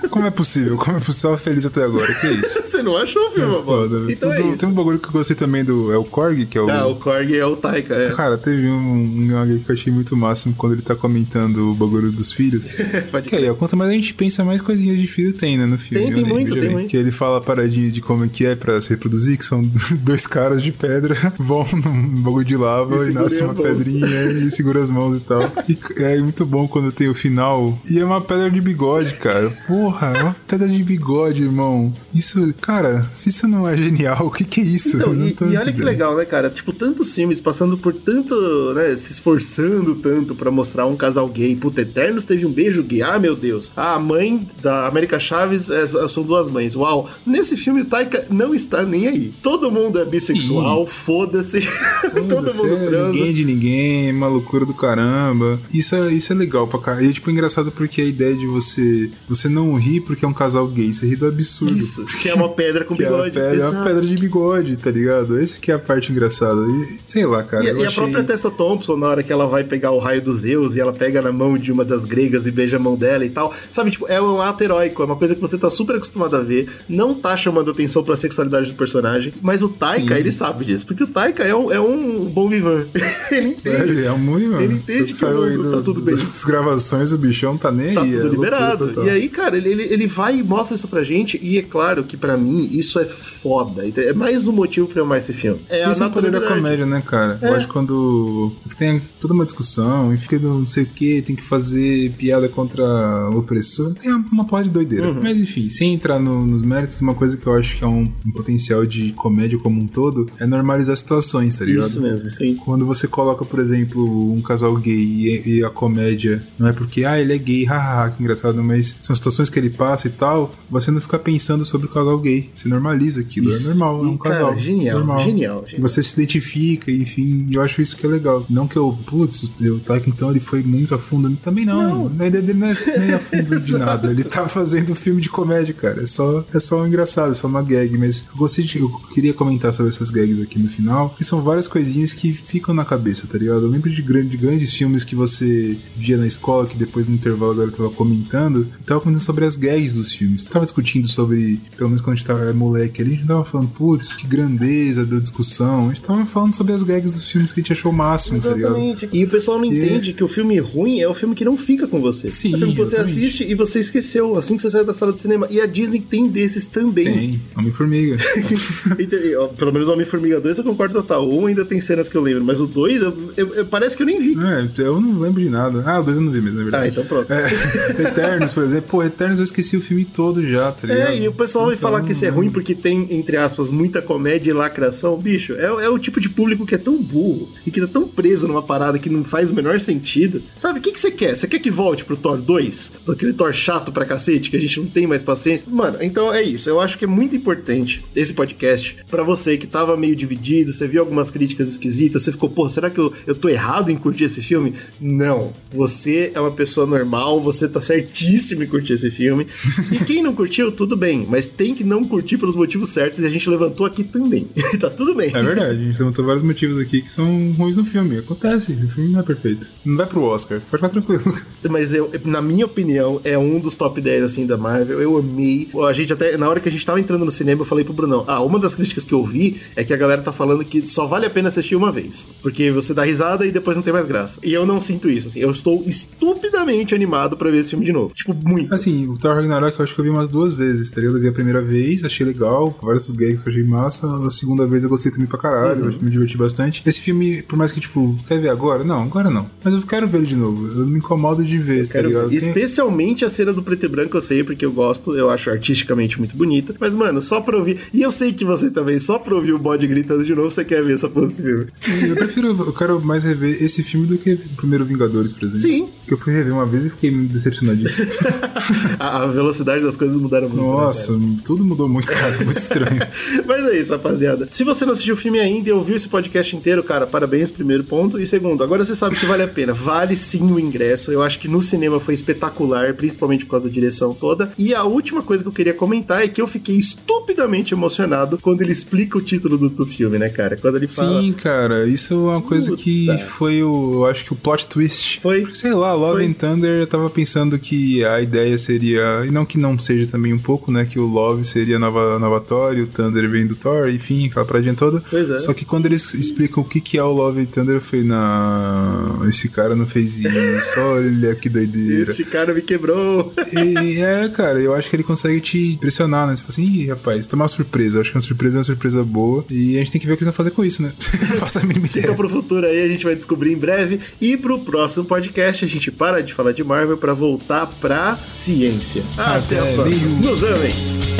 Como é possível? Como é possível? Feliz até agora. Que isso? você não achou o filme bosta. Foda. Então é Tem- um bagulho que eu gostei também do. É o Korg, que é o. Ah, o Korg é o Taika, é. Cara, teve um, um que eu achei muito máximo quando ele tá comentando o bagulho dos filhos. Que aí, quanto mais a gente pensa, mais coisinhas de filho tem, né, no filme. Tem, tem né? muito, tem muito. Que ele fala a paradinha de como é que é pra se reproduzir, que são dois caras de pedra, vão num bagulho de lava E e, nasce as uma mãos. pedrinha e segura as mãos e tal. E é muito bom quando tem o final. E é uma pedra de bigode, cara. Porra, é uma pedra de bigode, irmão. Isso, cara, se isso não é genial, o que que é isso? Então, e, e olha que legal, né, cara? Tipo, tantos filmes passando por tanto, né, se esforçando tanto pra mostrar um casal gay. Puta, Eternos teve um beijo gay. Ah, meu Deus. A mãe da América Chaves é, são duas mães. Uau. Nesse filme, o Taika não está nem aí. Todo mundo é bissexual, foda-se. Todo Foda-se, mundo é transa. Ninguém de ninguém, é uma loucura do caramba. Isso é, isso é legal pra cá. E é tipo engraçado porque a ideia de você você não rir porque é um casal gay, você ri do absurdo. Isso, que é uma pedra com Que é, a bigode. pedra, é uma pedra de bigode, tá ligado? Esse que é a parte engraçada. E, sei lá, cara. E, e a achei- própria Tessa Thompson, na hora que ela vai pegar o raio dos Zeus e ela pega na mão de uma das gregas e beija a mão dela e tal. Sabe, tipo, é um ato heróico, é uma coisa que você tá super acostumado a ver, não tá chamando atenção pra sexualidade do personagem, mas o Taika, ele sabe disso, porque o Taika é um, é um bom vivan. ele É, entende. ele é muito, mano. Ele entende que aí mundo do- tá tudo bem. Das gravações, o bichão tá nem Tá aí. É tudo loucura liberado. total. E aí, cara, ele, ele, ele vai e mostra isso pra gente, e é claro que pra mim isso é foda. É mais um motivo pra eu amar esse filme. É a Isso é o poder da comédia, né, cara? É. Eu acho que quando tem toda uma discussão e fica no não sei o que, tem que fazer piada contra o opressor, tem uma porra de doideira. Uhum. Mas enfim, sem entrar no- nos méritos, uma coisa que eu acho que é um, um potencial de comédia como um todo é normalizar situações, tá ligado? Isso mesmo, aí. Quando você coloca, por exemplo, um casal gay e, e a comédia não é porque, ah, ele é gay, que engraçado, mas são situações que ele passa e tal, você não fica pensando sobre o casal gay. Você normaliza aquilo. Isso. É normal, é um cara, casal. genial, normal. genial, genial. Você se identifica, enfim, eu acho isso que é legal. Não que eu, putz, o Taika então ele foi muito a fundo. Também não. A ideia dele não é nem a fundo de nada. Ele tá fazendo um filme de comédia, cara. É só, é só um engraçado, é só uma gag. Mas eu gostei de. Eu queria comentar sobre essas gags aqui no final. Que são várias coisinhas que ficam na cabeça, tá ligado? Eu lembro de, grande, de grandes filmes que você via na escola, que depois no intervalo agora eu tava comentando. Tava comentando sobre as gags dos filmes. Tava discutindo sobre, pelo menos quando a gente tava moleque ali, a gente tava falando, putz, que grandeza da discussão. A gente tava falando sobre as gags dos filmes que a gente achou o máximo, tá ligado? Exatamente. E o pessoal não E- entende que o filme ruim é o filme que não fica com você. Sim, é o filme que você exatamente. assiste e você esqueceu assim que você saiu da sala de cinema. E a Disney tem desses também. Tem, Homem-Formiga. Ó, Pelo menos o Homem-Formiga 2 eu concordo total. 1 ainda tem cenas que eu lembro, mas o 2 eu- eu- eu- parece que eu nem vi. é, eu não lembro de nada. Ah, o dois eu não vi mesmo, na verdade. Ah, então pronto. É, Eternos, por exemplo. Pô, Eternos eu esqueci o filme todo já, tá ligado? É, e o pessoal vai Então, falar que isso é ruim porque tem, entre aspas, muita comédia e lacração. Bicho, é, é o tipo de público que é tão burro e que tá tão preso numa parada que não faz o menor sentido. Sabe, o que, que você quer? Você quer que volte pro Thor 2? Pra aquele Thor chato pra cacete, que a gente não tem mais paciência? Mano, então é isso. Eu acho que é muito importante esse podcast pra você que tava meio dividido, você viu algumas críticas esquisitas, você ficou, pô, será que eu, eu tô errado em curtir esse filme? Não. Você é uma pessoa normal, você tá certíssimo em curtir esse filme. E quem não curtiu, tudo bem, mas tem que não curtir pelos motivos certos e a gente levantou aqui também. tá tudo bem. É verdade, a gente levantou vários motivos aqui que são ruins no filme. Acontece, o filme não é perfeito. Não vai pro Oscar, pode ficar tranquilo. Mas eu, na minha opinião, é um dos top 10 assim da Marvel. Eu amei. A gente até, na hora que a gente tava entrando no cinema, eu falei pro Brunão: Ah, uma das críticas que eu vi é que a galera tá falando que só vale a pena assistir uma vez. Porque você dá risada e depois não tem mais graça. E eu não sinto isso, assim. Eu estou estupidamente animado pra ver esse filme de novo. Tipo, muito. Assim, o Thor Ragnarok eu acho que eu vi umas duas vezes, tá ligado? Eu vi a primeira vez, achei legal, vários gags que eu achei massa. A segunda vez eu gostei também pra caralho, Uhum. me diverti bastante. Esse filme, por mais que, tipo, quer ver agora? Não, agora não. Mas eu quero ver ele de novo. Eu me incomodo de ver, tá Quero ligado? Especialmente a cena do preto e branco, eu sei, porque eu gosto, eu acho artisticamente muito bonita. Mas, mano, só pra ouvir. E eu sei que você também, só pra ouvir o bode gritando de novo, você quer ver essa porra desse filme. Sim, eu prefiro, eu quero mais rever esse filme do que o primeiro Vingadores, por exemplo. Sim. Que eu fui rever uma vez e fiquei decepcionadíssimo. a, a velocidade das coisas mudaram muito. né, Nossa, tudo mudou muito, cara. Muito estranho. Mas é isso, rapaziada. Se você não assistiu o filme ainda e ouviu esse podcast inteiro, cara, parabéns, primeiro ponto. E segundo, agora você sabe que vale a pena. Vale sim o ingresso. Eu acho que no cinema foi espetacular, principalmente por causa da direção toda. E a última coisa que eu queria comentar é que eu fiquei estupidamente emocionado quando ele explica o título do, do filme, né, cara? Quando ele fala. Sim, cara, isso é uma coisa que foi o. Eu acho que o plot twist. Foi. Sei lá, Love Foi. and Thunder, eu tava pensando que a ideia seria. E não que não seja também um pouco, né? Que o Love seria nova, nova Thor e o Thunder vem do Thor, enfim, aquela paradinha toda. Pois é. Só que quando eles explicam o que, que é o Love and Thunder, eu falei, não, esse cara não fez isso, olha que doideira. Este cara me quebrou. E é, cara, eu acho que ele consegue te impressionar, né? Você fala assim, ih, rapaz, tá uma surpresa. Eu acho que uma surpresa é uma surpresa boa. E a gente tem que ver o que eles vão fazer com isso, né? Não faço a mínima ideia. Fica pro futuro aí, a gente vai descobrir em breve. E pro próximo podcast, a gente para de falar de Marvel pra voltar pra ciência. Até, Até, a próxima. beijo. Nos amem!